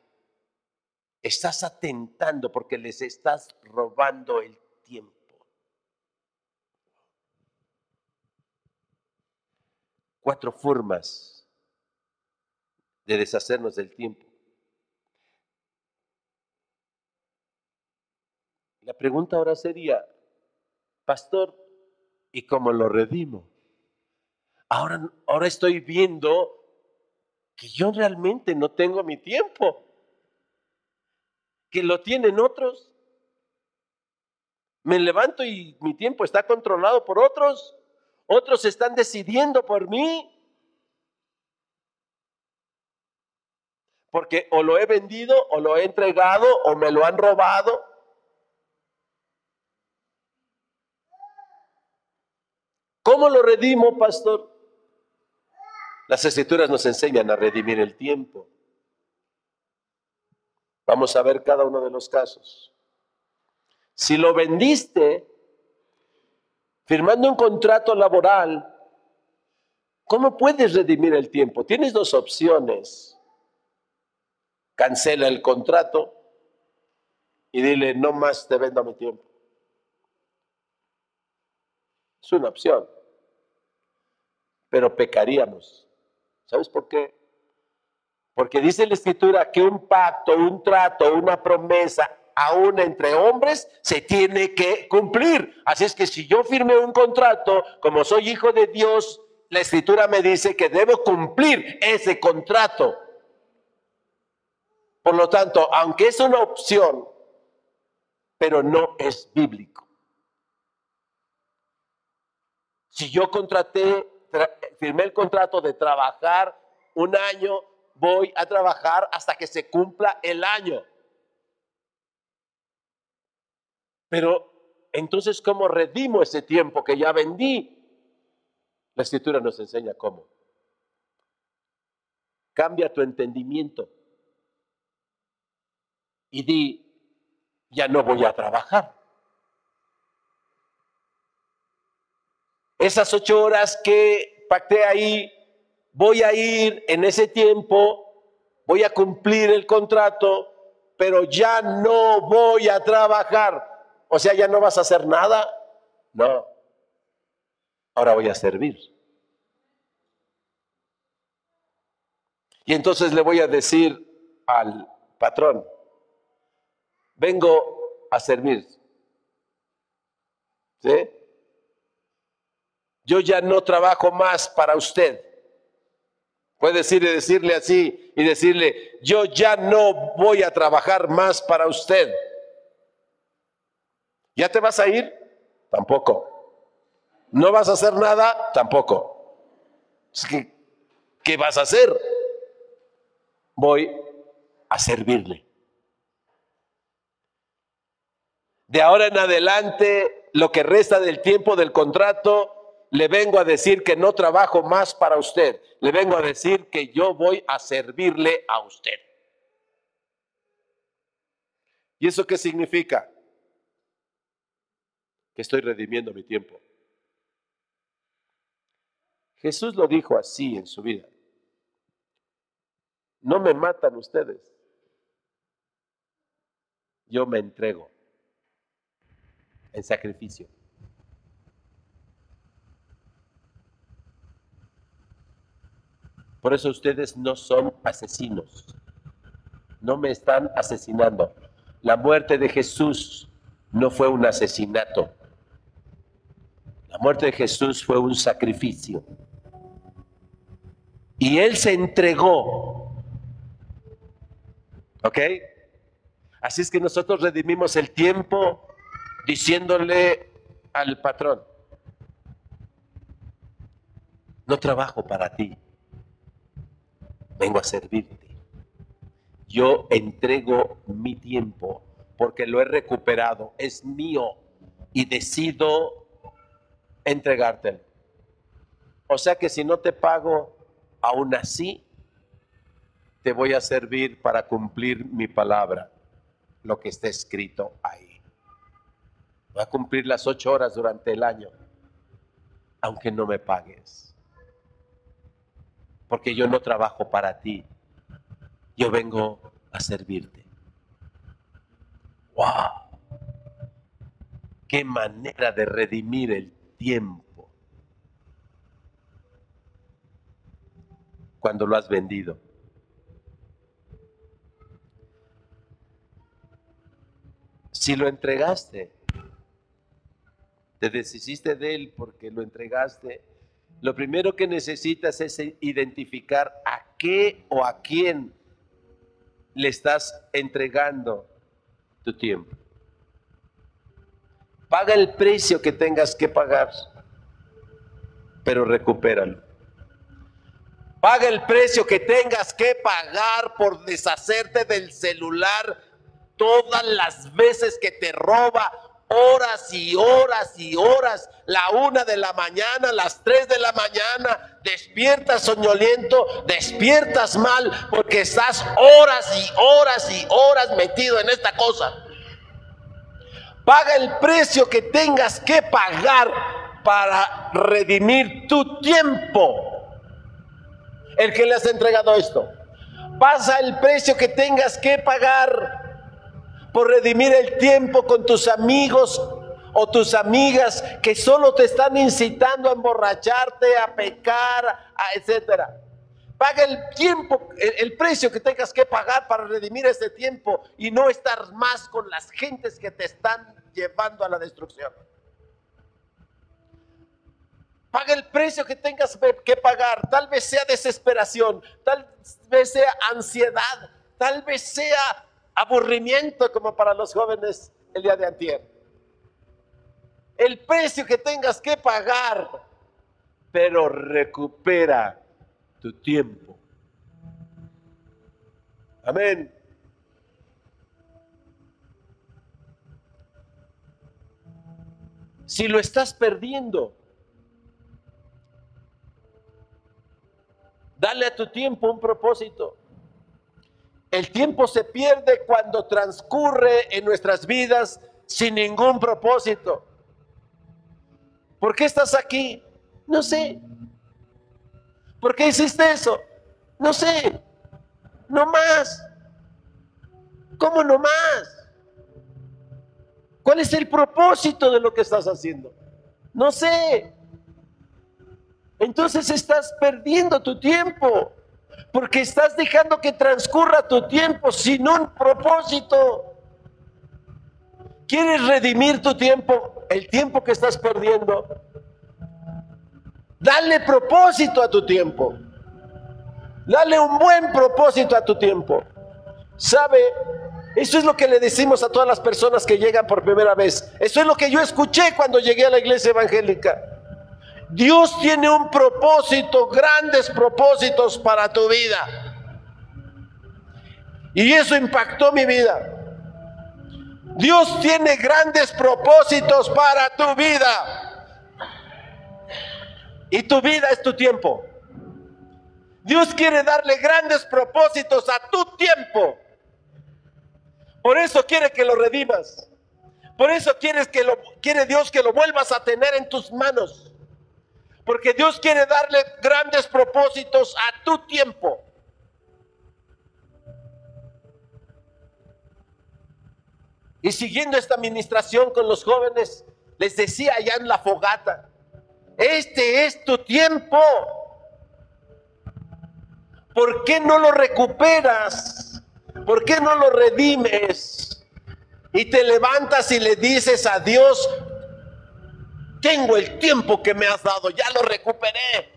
estás atentando porque les estás robando el tiempo. Cuatro formas de deshacernos del tiempo. La pregunta ahora sería, pastor, ¿y cómo lo redimo? Ahora, ahora estoy viendo que yo realmente no tengo mi tiempo que lo tienen otros. Me levanto y mi tiempo está controlado por otros. Otros están decidiendo por mí. Porque o lo he vendido o lo he entregado o me lo han robado. ¿Cómo lo redimo, pastor? Las escrituras nos enseñan a redimir el tiempo. Vamos a ver cada uno de los casos. Si lo vendiste firmando un contrato laboral, ¿cómo puedes redimir el tiempo? Tienes dos opciones. Cancela el contrato y dile, no más te vendo mi tiempo. Es una opción. Pero pecaríamos. ¿Sabes por qué? Porque dice la escritura que un pacto, un trato, una promesa, aún entre hombres, se tiene que cumplir. Así es que si yo firmé un contrato, como soy hijo de Dios, la escritura me dice que debo cumplir ese contrato. Por lo tanto, aunque es una opción, pero no es bíblico. Si yo contraté, firmé el contrato de trabajar un año voy a trabajar hasta que se cumpla el año. Pero entonces, ¿cómo redimo ese tiempo que ya vendí? La escritura nos enseña cómo. Cambia tu entendimiento y di, ya no voy a trabajar. Esas ocho horas que pacté ahí voy a ir en ese tiempo, voy a cumplir el contrato, pero ya no voy a trabajar. O sea, ya no vas a hacer nada. No. Ahora voy a servir. Y entonces le voy a decir al patrón, vengo a servir. ¿Sí? Yo ya no trabajo más para usted. Puede decirle así y decirle, yo ya no voy a trabajar más para usted. ¿Ya te vas a ir? Tampoco. ¿No vas a hacer nada? Tampoco. ¿Qué vas a hacer? Voy a servirle. De ahora en adelante, lo que resta del tiempo del contrato, le vengo a decir que no trabajo más para usted. Le vengo a decir que yo voy a servirle a usted. ¿Y eso qué significa? Que estoy redimiendo mi tiempo. Jesús lo dijo así en su vida. No me matan ustedes. Yo me entrego en sacrificio. Por eso ustedes no son asesinos. No me están asesinando. La muerte de Jesús no fue un asesinato. La muerte de Jesús fue un sacrificio. Y Él se entregó. ¿Ok? Así es que nosotros redimimos el tiempo diciéndole al patrón, no trabajo para ti, vengo a servirte. Yo entrego mi tiempo porque lo he recuperado, es mío y decido entregártelo. O sea que si no te pago, aún así te voy a servir para cumplir mi palabra, lo que está escrito ahí. Voy a cumplir las ocho horas durante el año, aunque no me pagues. Porque yo no trabajo para ti, yo vengo a servirte. ¡Wow! Qué manera de redimir el tiempo cuando lo has vendido. Si lo entregaste, te deshiciste de él porque lo entregaste, lo primero que necesitas es identificar a qué o a quién le estás entregando tu tiempo. Paga el precio que tengas que pagar, pero recupéralo. Paga el precio que tengas que pagar por deshacerte del celular todas las veces que te roba horas y horas y horas, la una de la mañana, las tres de la mañana, despiertas soñoliento, despiertas mal, porque estás horas y horas y horas metido en esta cosa. Paga el precio que tengas que pagar para redimir tu tiempo. El que le has entregado esto. Pasa el precio que tengas que pagar por redimir el tiempo con tus amigos o tus amigas que solo te están incitando a emborracharte, a pecar, a etcétera. Paga el tiempo, el, precio que tengas que pagar para redimir ese tiempo y no estar más con las gentes que te están llevando a la destrucción. Paga el precio que tengas que pagar. Tal vez sea desesperación, tal vez sea ansiedad, tal vez sea aburrimiento como para los jóvenes el día de antier. El precio que tengas que pagar, pero recupera tu tiempo. Amén. Si lo estás perdiendo, dale a tu tiempo un propósito. El tiempo se pierde cuando transcurre en nuestras vidas sin ningún propósito. ¿Por qué estás aquí? No sé. ¿Por qué hiciste eso? No sé. No más. ¿Cómo no más? ¿Cuál es el propósito de lo que estás haciendo? No sé. Entonces estás perdiendo tu tiempo porque estás dejando que transcurra tu tiempo sin un propósito. ¿Quieres redimir tu tiempo, el tiempo que estás perdiendo? Dale propósito a tu tiempo. Dale un buen propósito a tu tiempo. ¿Sabe? Eso es lo que le decimos a todas las personas que llegan por primera vez. Eso es lo que yo escuché cuando llegué a la iglesia evangélica. Dios tiene un propósito, grandes propósitos para tu vida. Y eso impactó mi vida. Dios tiene grandes propósitos para tu vida. Y tu vida es tu tiempo. Dios quiere darle grandes propósitos a tu tiempo. Por eso quiere que lo redimas. Por eso quieres que lo, quiere Dios que lo vuelvas a tener en tus manos. Porque Dios quiere darle grandes propósitos a tu tiempo. Y siguiendo esta administración con los jóvenes, les decía allá en la fogata, este es tu tiempo. ¿Por qué no lo recuperas? ¿Por qué no lo redimes? Y te levantas y le dices a Dios, tengo el tiempo que me has dado, ya lo recuperé.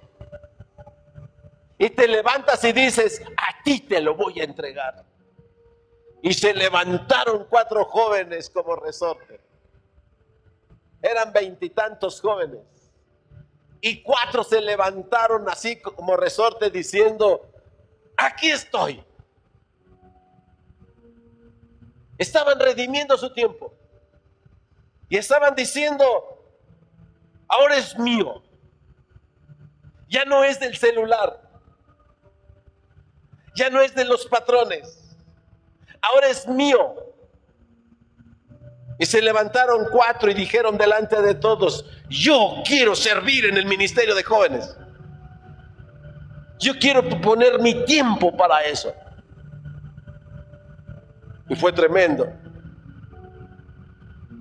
Y te levantas y dices, a ti te lo voy a entregar. Y se levantaron cuatro jóvenes como resorte. Eran veintitantos jóvenes. Y cuatro se levantaron así como resorte diciendo, aquí estoy. Estaban redimiendo su tiempo. Y estaban diciendo, ahora es mío. Ya no es del celular. Ya no es de los patrones. Ahora es mío. Y se levantaron cuatro y dijeron delante de todos, yo quiero servir en el ministerio de jóvenes. Yo quiero poner mi tiempo para eso. Y fue tremendo.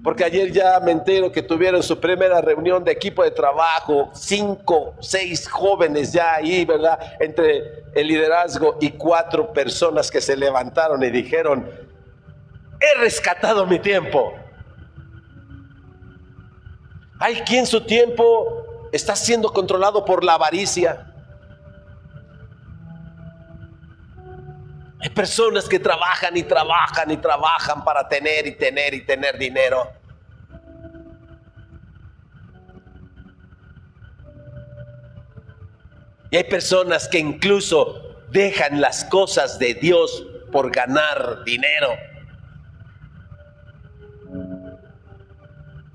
Porque ayer ya me entero que tuvieron su primera reunión de equipo de trabajo, cinco, seis jóvenes ya ahí, ¿verdad? Entre el liderazgo y cuatro personas que se levantaron y dijeron, he rescatado mi tiempo. Hay quien su tiempo está siendo controlado por la avaricia. Hay personas que trabajan y trabajan y trabajan para tener y tener y tener dinero. Y hay personas que incluso dejan las cosas de Dios por ganar dinero.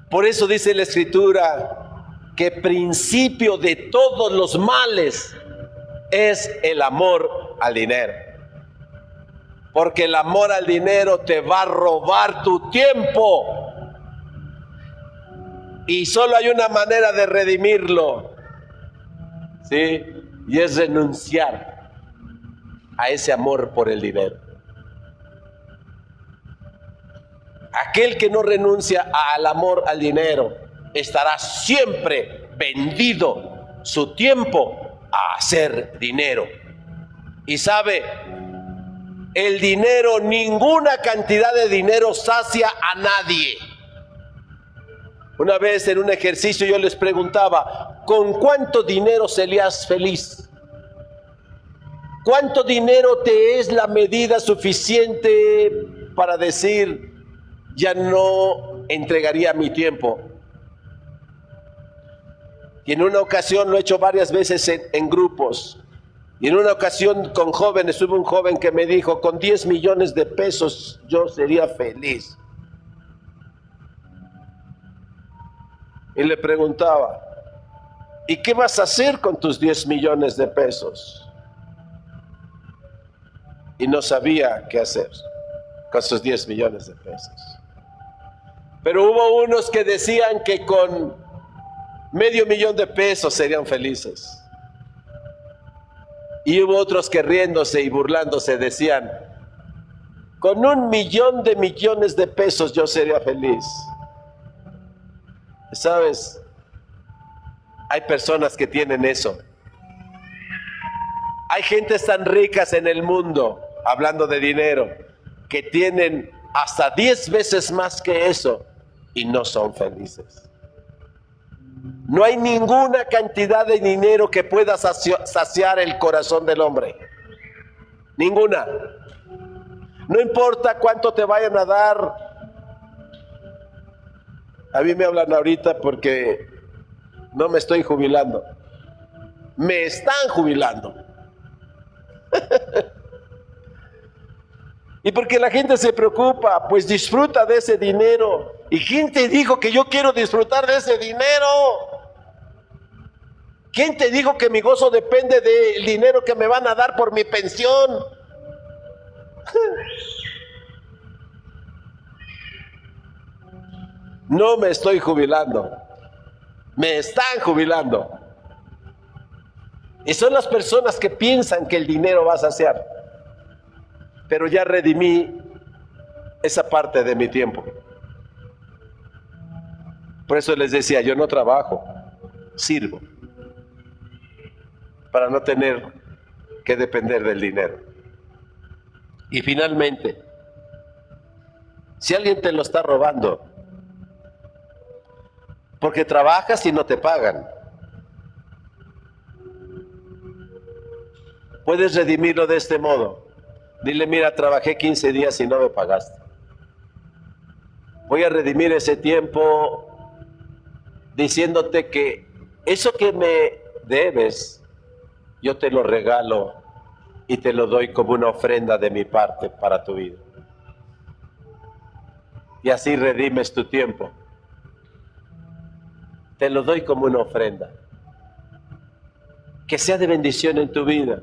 Por eso dice la escritura que principio de todos los males es el amor al dinero. Porque el amor al dinero te va a robar tu tiempo. Y solo hay una manera de redimirlo. ¿Sí? Y es renunciar a ese amor por el dinero. Aquel que no renuncia al amor al dinero estará siempre vendido su tiempo a hacer dinero. Y sabe, el dinero, ninguna cantidad de dinero sacia a nadie. Una vez en un ejercicio yo les preguntaba, ¿con cuánto dinero serías feliz? ¿Cuánto dinero te es la medida suficiente para decir, ya no entregaría mi tiempo? Y en una ocasión lo he hecho varias veces en, en grupos. Y en una ocasión con jóvenes, hubo un joven que me dijo, con 10 millones de pesos yo sería feliz. Y le preguntaba, ¿y qué vas a hacer con tus 10 millones de pesos? Y no sabía qué hacer con sus 10 millones de pesos. Pero hubo unos que decían que con medio millón de pesos serían felices. Y hubo otros que riéndose y burlándose decían, con un millón de millones de pesos yo sería feliz. ¿Sabes? Hay personas que tienen eso. Hay gentes tan ricas en el mundo, hablando de dinero, que tienen hasta 10 veces más que eso y no son felices. No hay ninguna cantidad de dinero que pueda saciar el corazón del hombre. Ninguna. No importa cuánto te vayan a dar. A mí me hablan ahorita porque no me estoy jubilando. Me están jubilando. y porque la gente se preocupa, pues disfruta de ese dinero. ¿Y quién te dijo que yo quiero disfrutar de ese dinero? ¿Quién te dijo que mi gozo depende del dinero que me van a dar por mi pensión? No me estoy jubilando, me están jubilando. Y son las personas que piensan que el dinero va a saciar. Pero ya redimí esa parte de mi tiempo. Por eso les decía, yo no trabajo, sirvo para no tener que depender del dinero. Y finalmente, si alguien te lo está robando, porque trabajas y no te pagan, puedes redimirlo de este modo. Dile, mira, trabajé 15 días y no me pagaste. Voy a redimir ese tiempo diciéndote que eso que me debes, yo te lo regalo y te lo doy como una ofrenda de mi parte para tu vida. Y así redimes tu tiempo. Te lo doy como una ofrenda. Que sea de bendición en tu vida.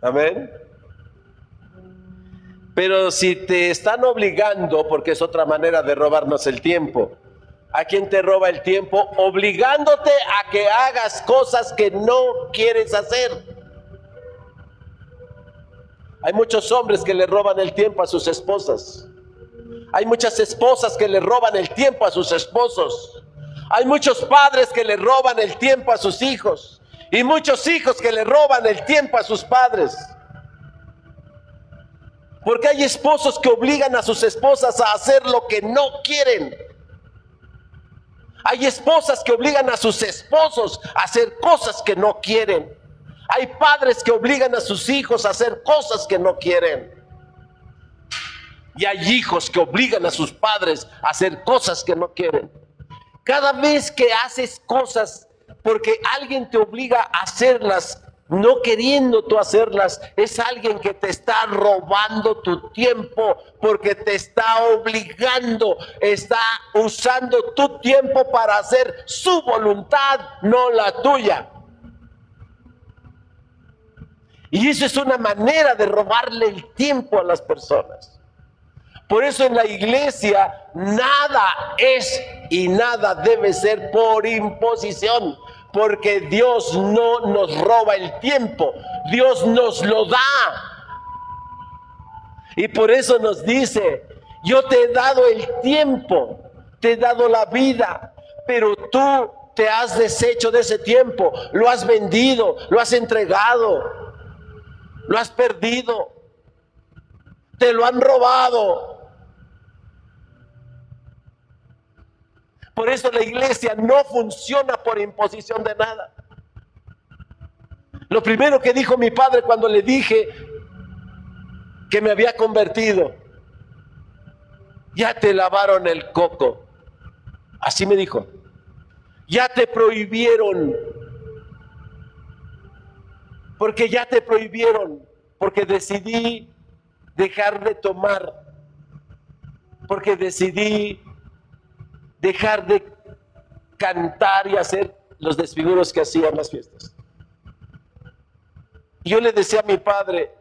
Amén. Pero si te están obligando, porque es otra manera de robarnos el tiempo, ¿a quién te roba el tiempo? Obligándote a que hagas cosas que no quieres hacer. Hay muchos hombres que le roban el tiempo a sus esposas. Hay muchas esposas que le roban el tiempo a sus esposos. Hay muchos padres que le roban el tiempo a sus hijos. Y muchos hijos que le roban el tiempo a sus padres. Porque hay esposos que obligan a sus esposas a hacer lo que no quieren. Hay esposas que obligan a sus esposos a hacer cosas que no quieren. Hay padres que obligan a sus hijos a hacer cosas que no quieren. Y hay hijos que obligan a sus padres a hacer cosas que no quieren. Cada vez que haces cosas porque alguien te obliga a hacerlas, no queriendo tú hacerlas, es alguien que te está robando tu tiempo, porque te está obligando, está usando tu tiempo para hacer su voluntad, no la tuya. Y eso es una manera de robarle el tiempo a las personas. Por eso en la iglesia nada es y nada debe ser por imposición porque Dios no nos roba el tiempo, Dios nos lo da. Y por eso nos dice, yo te he dado el tiempo, te he dado la vida, pero tú te has deshecho de ese tiempo, lo has vendido, lo has entregado, lo has perdido, te lo han robado. Por eso la iglesia no funciona por imposición de nada. Lo primero que dijo mi padre cuando le dije que me había convertido, ya te lavaron el coco. Así me dijo, ya te prohibieron, porque ya te prohibieron, porque decidí dejar de tomar, porque decidí dejar de cantar y hacer los desfiguros que hacían las fiestas. Yo le decía a mi padre,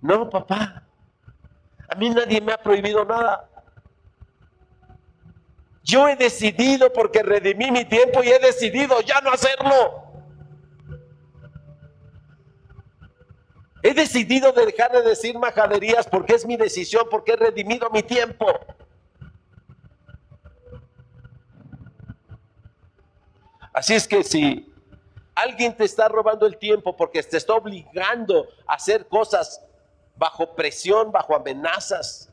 no, papá, a mí nadie me ha prohibido nada. Yo he decidido porque redimí mi tiempo y he decidido ya no hacerlo. He decidido dejar de decir majaderías porque es mi decisión, porque he redimido mi tiempo. Así es que si alguien te está robando el tiempo porque te está obligando a hacer cosas bajo presión, bajo amenazas,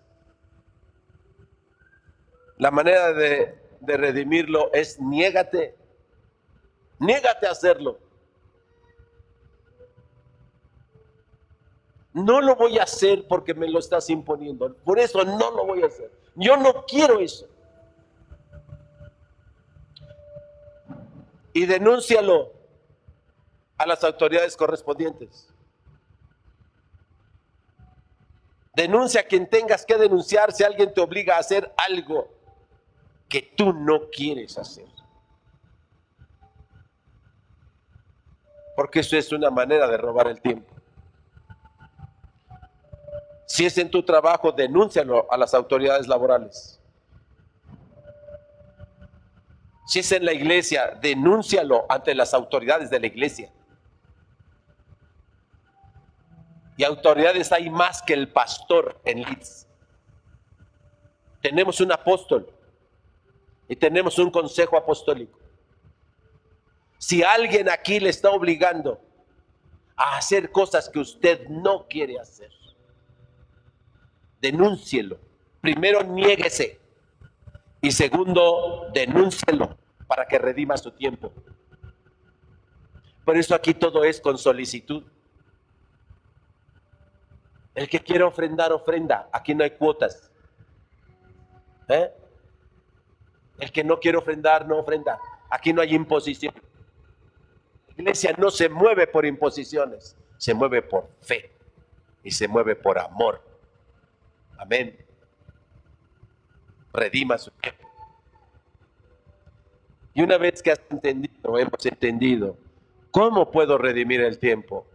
la manera de, redimirlo es niégate, niégate a hacerlo. No lo voy a hacer porque me lo estás imponiendo. Por eso no lo voy a hacer. Yo no quiero eso. Y denúncialo a las autoridades correspondientes. Denuncia a quien tengas que denunciar si alguien te obliga a hacer algo que tú no quieres hacer. Porque eso es una manera de robar el tiempo. Si es en tu trabajo, denúncialo a las autoridades laborales. Si es en la iglesia, denúncialo ante las autoridades de la iglesia. Y autoridades hay más que el pastor en Leeds. Tenemos un apóstol y tenemos un consejo apostólico. Si alguien aquí le está obligando a hacer cosas que usted no quiere hacer, denúncielo. Primero, niéguese. Y segundo, denúncielo para que redima su tiempo. Por eso aquí todo es con solicitud. El que quiere ofrendar, ofrenda. Aquí no hay cuotas. ¿Eh? El que no quiere ofrendar, no ofrenda. Aquí no hay imposición. La iglesia no se mueve por imposiciones, se mueve por fe y se mueve por amor. Amén. Redima su tiempo. Y una vez que has entendido, hemos entendido, ¿cómo puedo redimir el tiempo?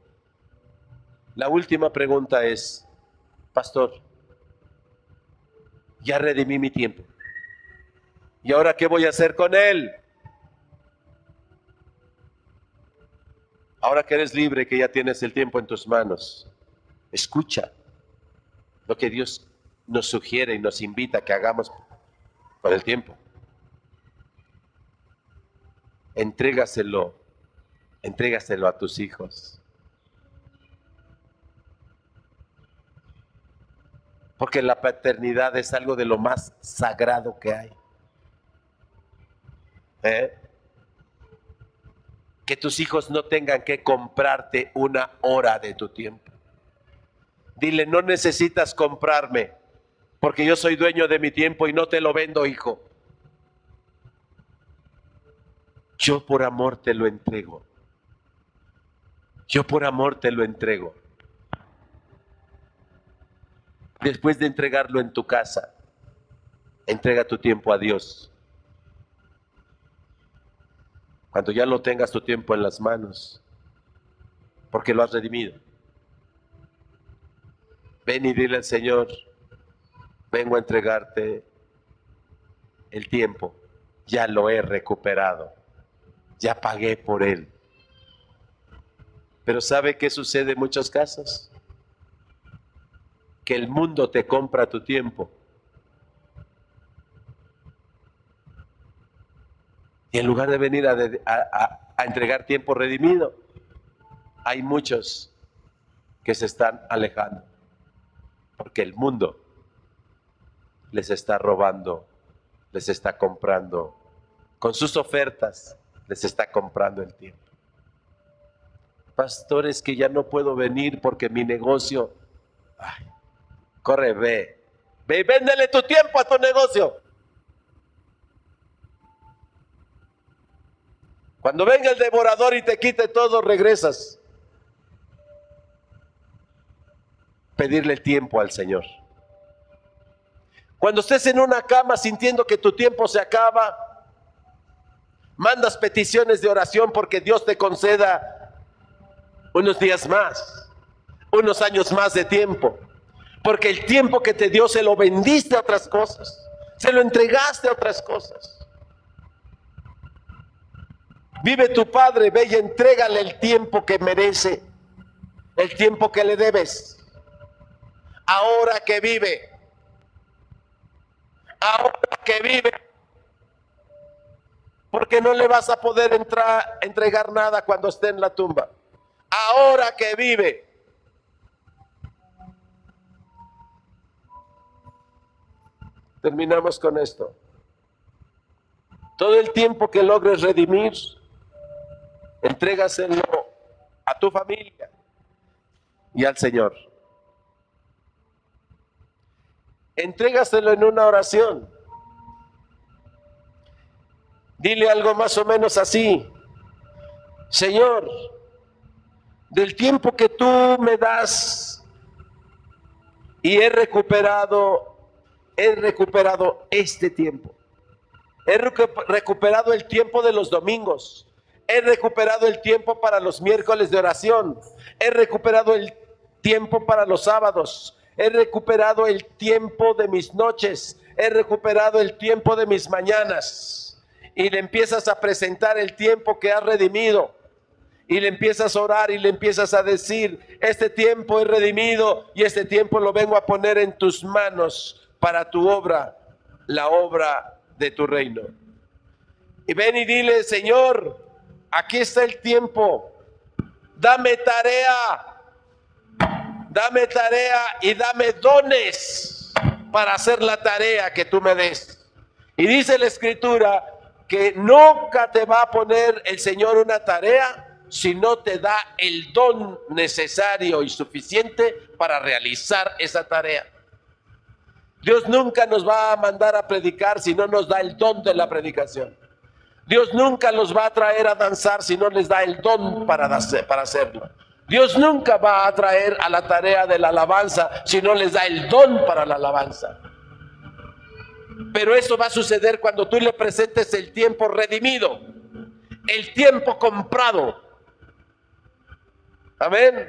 La última pregunta es, pastor, ya redimí mi tiempo. ¿Y ahora qué voy a hacer con él? Ahora que eres libre, que ya tienes el tiempo en tus manos, escucha lo que Dios nos sugiere y nos invita a que hagamos con el tiempo. Entrégaselo, entrégaselo a tus hijos. Porque la paternidad es algo de lo más sagrado que hay. ¿Eh? Que tus hijos no tengan que comprarte una hora de tu tiempo. Dile, no necesitas comprarme, porque yo soy dueño de mi tiempo y no te lo vendo, hijo. Yo por amor te lo entrego. Yo por amor te lo entrego. Después de entregarlo en tu casa, entrega tu tiempo a Dios. Cuando ya lo tengas tu tiempo en las manos, porque lo has redimido. Ven y dile al Señor, vengo a entregarte el tiempo, ya lo he recuperado, ya pagué por él. Pero ¿sabe qué sucede en muchos casos? Que el mundo te compra tu tiempo. Y en lugar de venir a, a, a, entregar tiempo redimido, hay muchos que se están alejando. Porque el mundo les está robando, les está comprando. Con sus ofertas les está comprando el tiempo. Pastores que ya no puedo venir porque mi negocio... Ay, corre, ve. Ve y véndele tu tiempo a tu negocio. Cuando venga el devorador y te quite todo, regresas. Pedirle tiempo al Señor. Cuando estés en una cama sintiendo que tu tiempo se acaba, mandas peticiones de oración porque Dios te conceda unos días más, unos años más de tiempo. Porque el tiempo que te dio se lo vendiste a otras cosas, se lo entregaste a otras cosas. Vive tu Padre, ve y entrégale el tiempo que merece, el tiempo que le debes. Ahora que vive, ahora que vive, porque no le vas a poder entrar, entregar nada cuando esté en la tumba. Ahora que vive. Terminamos con esto. Todo el tiempo que logres redimir, entrégaselo a tu familia y al Señor. Entrégaselo en una oración. Dile algo más o menos así. Señor, del tiempo que tú me das y he recuperado, he recuperado este tiempo. He recuperado el tiempo de los domingos. He recuperado el tiempo para los miércoles de oración. He recuperado el tiempo para los sábados. He recuperado el tiempo de mis noches. He recuperado el tiempo de mis mañanas. Y le empiezas a presentar el tiempo que has redimido. Y le empiezas a orar y le empiezas a decir, este tiempo he redimido y este tiempo lo vengo a poner en tus manos para tu obra, la obra de tu reino. Y ven y dile, Señor, aquí está el tiempo. Dame tarea. Dame tarea y dame dones para hacer la tarea que tú me des. Y dice la escritura que nunca te va a poner el Señor una tarea si no te da el don necesario y suficiente para realizar esa tarea. Dios nunca nos va a mandar a predicar si no nos da el don de la predicación. Dios nunca los va a traer a danzar si no les da el don para, para hacerlo. Dios nunca va a traer a la tarea de la alabanza si no les da el don para la alabanza. Pero eso va a suceder cuando tú le presentes el tiempo redimido, el tiempo comprado. Amén.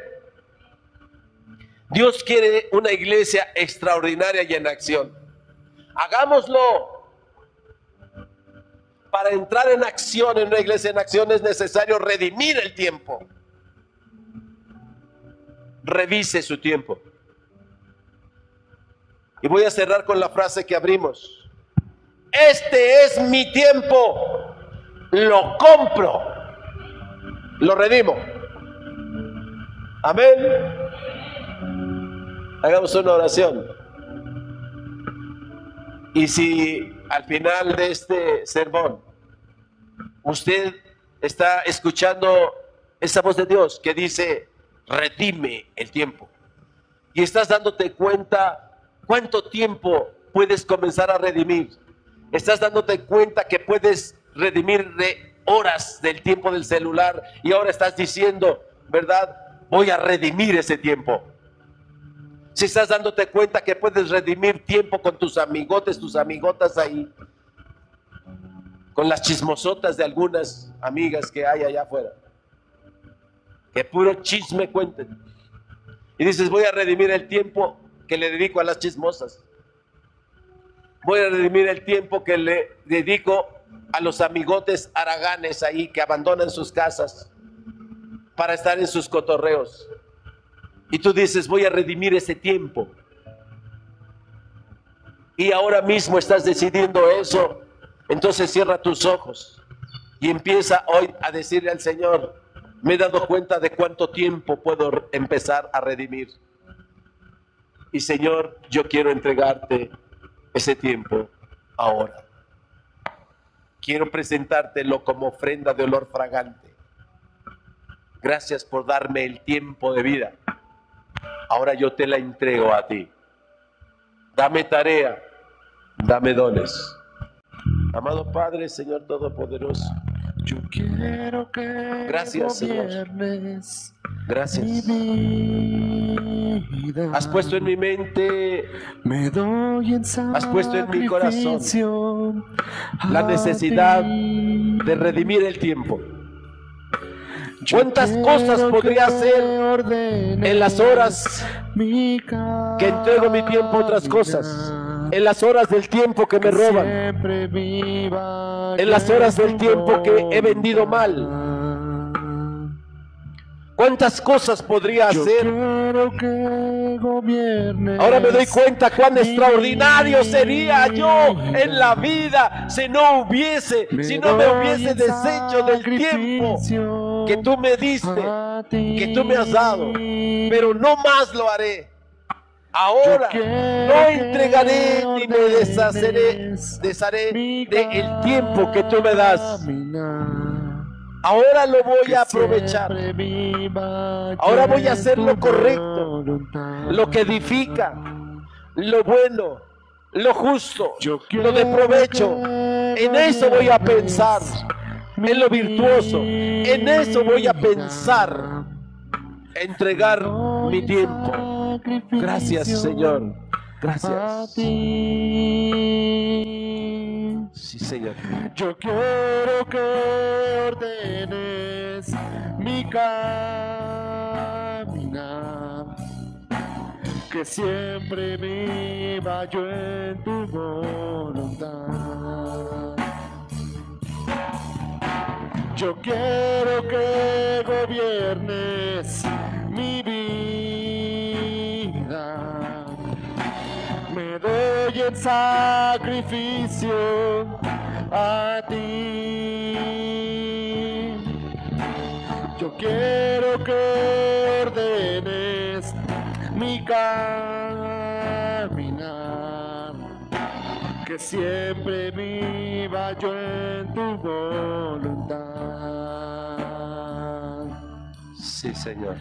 Dios quiere una iglesia extraordinaria y en acción. Hagámoslo. Para entrar en acción en una iglesia en acción es necesario redimir el tiempo. Revise su tiempo. Y voy a cerrar con la frase que abrimos. Este es mi tiempo. Lo compro. Lo redimo. Amén. Hagamos una oración. Y si al final de este sermón usted está escuchando esa voz de Dios que dice, redime el tiempo, y estás dándote cuenta cuánto tiempo puedes comenzar a redimir, estás dándote cuenta que puedes redimir de horas del tiempo del celular y ahora estás diciendo, ¿verdad? Voy a redimir ese tiempo si estás dándote cuenta que puedes redimir tiempo con tus amigotes, tus amigotas ahí, con las chismosotas de algunas amigas que hay allá afuera, que puro chisme cuenten. Y dices, voy a redimir el tiempo que le dedico a las chismosas. Voy a redimir el tiempo que le dedico a los amigotes araganes ahí que abandonan sus casas para estar en sus cotorreos. Y tú dices, voy a redimir ese tiempo. Y ahora mismo estás decidiendo eso. Entonces cierra tus ojos y empieza hoy a decirle al Señor, me he dado cuenta de cuánto tiempo puedo empezar a redimir. Y Señor, yo quiero entregarte ese tiempo ahora. Quiero presentártelo como ofrenda de olor fragante. Gracias por darme el tiempo de vida ahora yo te la entrego a ti. Dame tarea, dame dones. Amado Padre, Señor Todopoderoso, yo quiero que gracias, Señor. Gracias. Has puesto en mi mente, me doy en has puesto en mi corazón la necesidad de redimir el tiempo ¿Cuántas cosas podría hacer en las horas que entrego mi tiempo a otras cosas? En las horas del tiempo que me roban. En las horas del tiempo que he vendido mal. ¿Cuántas cosas podría hacer? Ahora me doy cuenta cuán extraordinario sería yo en la vida si no hubiese, si no me hubiese deshecho del tiempo que tú me diste, que tú me has dado, pero no más lo haré. Ahora no entregaré ni me deshaceré, desharé del tiempo que tú me das. Ahora lo voy a aprovechar. Ahora voy a hacer lo correcto, lo que edifica, lo bueno, lo justo, lo de provecho. En eso voy a pensar en lo virtuoso. En eso voy a pensar, entregar mi tiempo. Gracias, Señor. Gracias. Sí, Señor. Yo quiero que ordenes mi caminar, que siempre viva yo en tu voluntad. Yo quiero que gobiernes en sacrificio a ti. Yo quiero que ordenes mi caminar, que siempre viva yo en tu voluntad. Sí, Señor.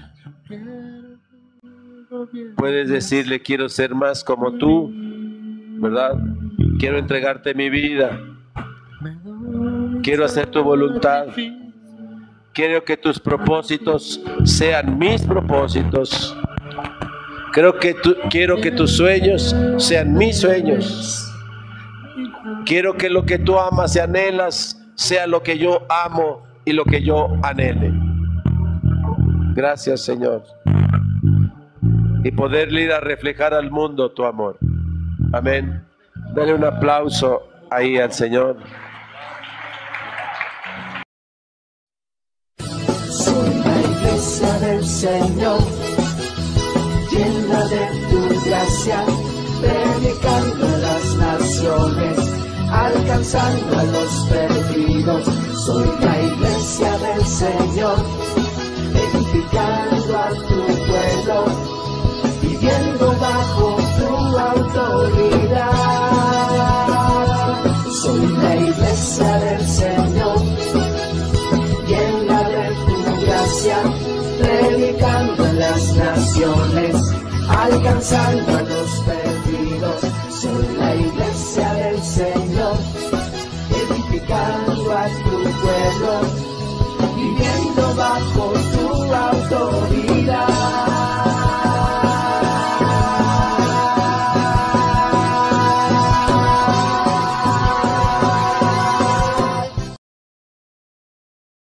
Puedes decirle, quiero ser más como tú, ¿verdad? Quiero entregarte mi vida. Quiero hacer tu voluntad. Quiero que tus propósitos sean mis propósitos. Creo que tu- quiero que tus sueños sean mis sueños. Quiero que lo que tú amas y anhelas sea lo que yo amo y lo que yo anhele. Gracias, Señor. Y poderle ir a reflejar al mundo tu amor. Amén. Dale un aplauso ahí al Señor. Soy la iglesia del Señor, llena de tu gracia, predicando a las naciones, alcanzando a los perdidos. Soy la iglesia del Señor, edificando a tu pueblo, Soy la iglesia del Señor llena de tu gracia, predicando en las naciones, alcanzando a los perdidos. Soy la iglesia del Señor, edificando a tu pueblo,